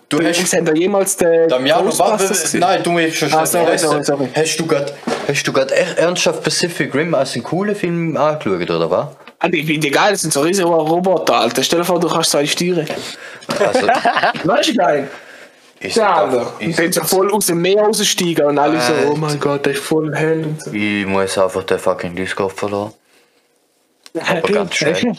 Du Übrigens, hast ihr jemals den Damiano, warte, gesehen? nein, du musst schon Ah, sorry, lesen. sorry, sorry. Hast du grad, hast du grad echt ernsthaft Pacific Rim als einen coolen Film angeschaut, oder was? Ah, die finde ich geil, das sind so riesige Roboter, Alter. Stell dir vor, du kannst so steuern. Also, Das ist geil. Ist Ja, das- Alter. Und ist dann so das- voll aus dem Meer raussteigen und alle so, Alter. oh mein Gott, der ist voll hell und so. Ich muss einfach den fucking Discord verloren. Ganz schnell.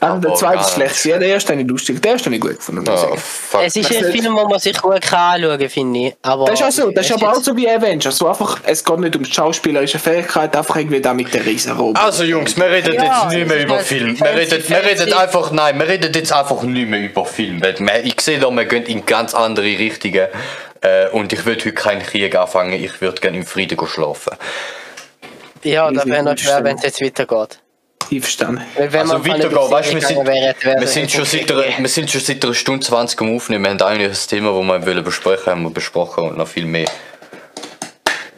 Also der zweite ist schlecht. Ja, der erste habe ich lustig. Der erste habe ich gut gefunden. Oh, fuck. es ist ein nicht? Film, wo man sich gut kann anschauen finde ich. Aber Das ist auch so, das ist aber auch so wie Avengers. So einfach, es geht nicht um die schauspielerische Fähigkeit, einfach irgendwie da mit der Riesenroboter. Also Jungs, wir reden Ja, jetzt nicht mehr über Film. Wir reden, wir reden einfach, nein, wir reden jetzt einfach nicht mehr über Film. Ich sehe da, wir gehen in ganz andere Richtungen. Äh, und ich würde heute keinen Krieg anfangen, ich würde gerne im Frieden schlafen. Ja, das wäre noch schwer, wenn es jetzt weitergeht. Einverstanden. Also weitergehen, weißt du, wir sind, wäre, wäre wir, sind schon seit einer, wir sind schon seit einer Stunde 20 am Aufnehmen. Wir haben eigentlich das Thema, das wir wollen besprechen haben wir besprochen und noch viel mehr.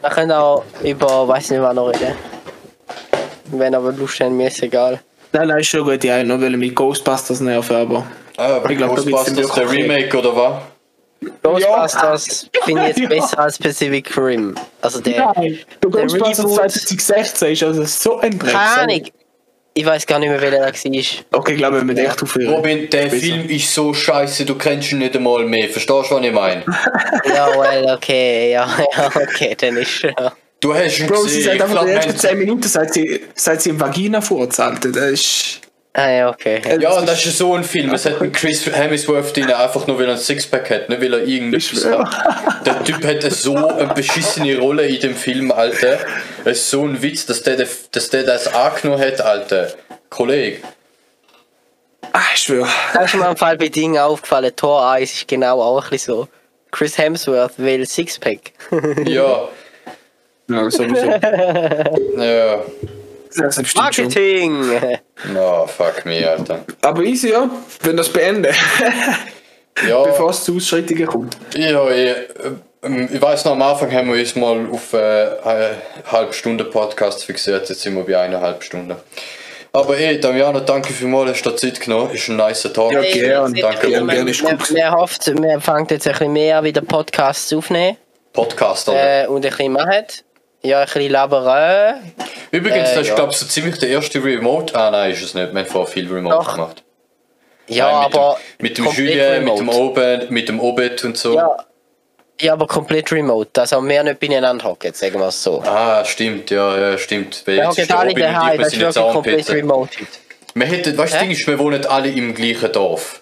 Wir können auch über, weiß nicht was noch reden. Wenn aber Lust haben, mir ist egal. Nein, nein, ist schon gut. Ja, nur weil mit Ghostbusters nerven, aber. Ah, Ich glaub, Ghostbusters, der Remake oder was? Ghostbusters finde ich jetzt Ja. besser als Pacific Rim. Also der. Nein, der der Ghostbusters Reboot- 2016 ist also so ein Dreck. Keine Ahnung. Ich weiß gar nicht mehr, welcher das war. Okay, ich glaube, wir müssen echt aufhören. Robin, der Besser. Film ist so scheiße, du kennst ihn nicht einmal mehr. Verstehst du, was ich meine? Ja, well, okay, ja, ja, okay, dann ist ja. Du hast ihn Bro, sie gesehen. sagt Ich einfach die ersten haben- 10 Minuten, seit sie, seit sie im Vagina vorzahlt. Das ist. Ah ja, okay. Ja, das ist so ein Film. Es hat einen Chris Hemsworth drin, einfach nur weil er ein Sixpack hat, nicht weil er irgendetwas hat. Der Typ hat so eine beschissene Rolle in dem Film, Alter. Es ist so ein Witz, dass der, dass der das angenommen hat, Alter. Kollege. Ah, ich schwöre. Da ist mir am Fall bei Dingen aufgefallen, Tor 1 ist genau auch ein bisschen so. Chris Hemsworth will Sixpack. Ja, Ja, sowieso. ja. Das. Marketing! Oh, fuck me, Alter. Aber easy, ja. Wenn das beenden. Ja, Bevor es zu Ausschreitungen kommt. ja ich, äh, ich weiß noch, am Anfang haben wir uns mal auf äh, eine halbe Stunde Podcast fixiert, jetzt sind wir bei eineinhalb Stunden. Aber ey, Damiano, danke vielmals, hast du Zeit genommen. Ist ein nicer Tag. Ja, gern. Danke. Gern, gern, ist Wir, gut. wir hoffen, wir fangen jetzt ein bisschen mehr an, wieder Podcasts aufnehmen Podcast, oder? äh, und ein bisschen machen. Ja, ein bisschen labern. Übrigens, äh, das ist, ja. glaube ich, so ziemlich der erste Remote. Ah, nein, ist es nicht. Wir haben vorher viel Remote Doch. gemacht. Ja, Nein, mit aber. Dem, mit dem Julien, mit dem. Oben, mit dem Obet und so. Ja, ja, aber komplett remote. Also wir nicht beieinander hocken, sagen wir es so. Ah, stimmt, ja, ja, stimmt. Weil Wir hocken alle daheim, wir das ist wirklich komplett remote. Wir hätten, weißt du, das Ding ist, wir wohnen alle im gleichen Dorf.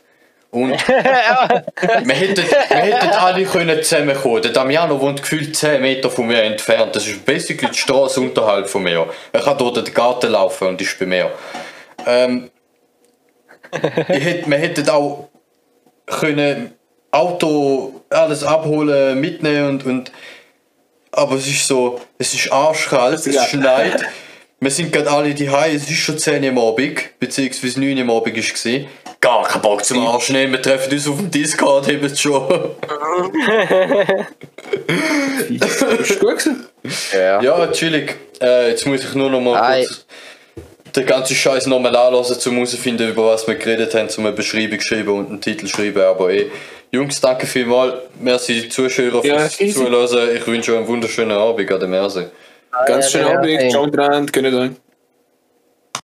Und wir hätten, wir hätten alle können zusammenkommen. Der Damiano wohnt gefühlt 10 Meter von mir entfernt. Das ist basically die Straße unterhalb von mir. Er kann dort in den Garten laufen und ist bei mir. Ähm, ich hätte, wir hätten auch können Auto alles abholen, mitnehmen und, und aber es ist so, es ist arschkalt, es Ja. schneit. Wir sind gerade alle die es ist schon 10 Uhr am Abend, beziehungsweise 9 Uhr am Abend ist es. Gar kein Bock zum Arsch nehmen, wir treffen uns auf dem Discord, haben es schon. Ist gut gewesen? Ja. Ja, chillig. Äh, jetzt muss ich nur noch mal Ei. kurz den ganzen Scheiß nochmal anlassen, um herauszufinden, über was wir geredet haben, um eine Beschreibung schreiben und einen Titel schreiben. Aber eh, Jungs, danke vielmals. Merci die Zuschauer Ja, fürs easy. Zuhören. Ich wünsche euch einen wunderschönen Abend an der Merse. Ganz schön ja, Abend. Ciao dran. Gönnt euch.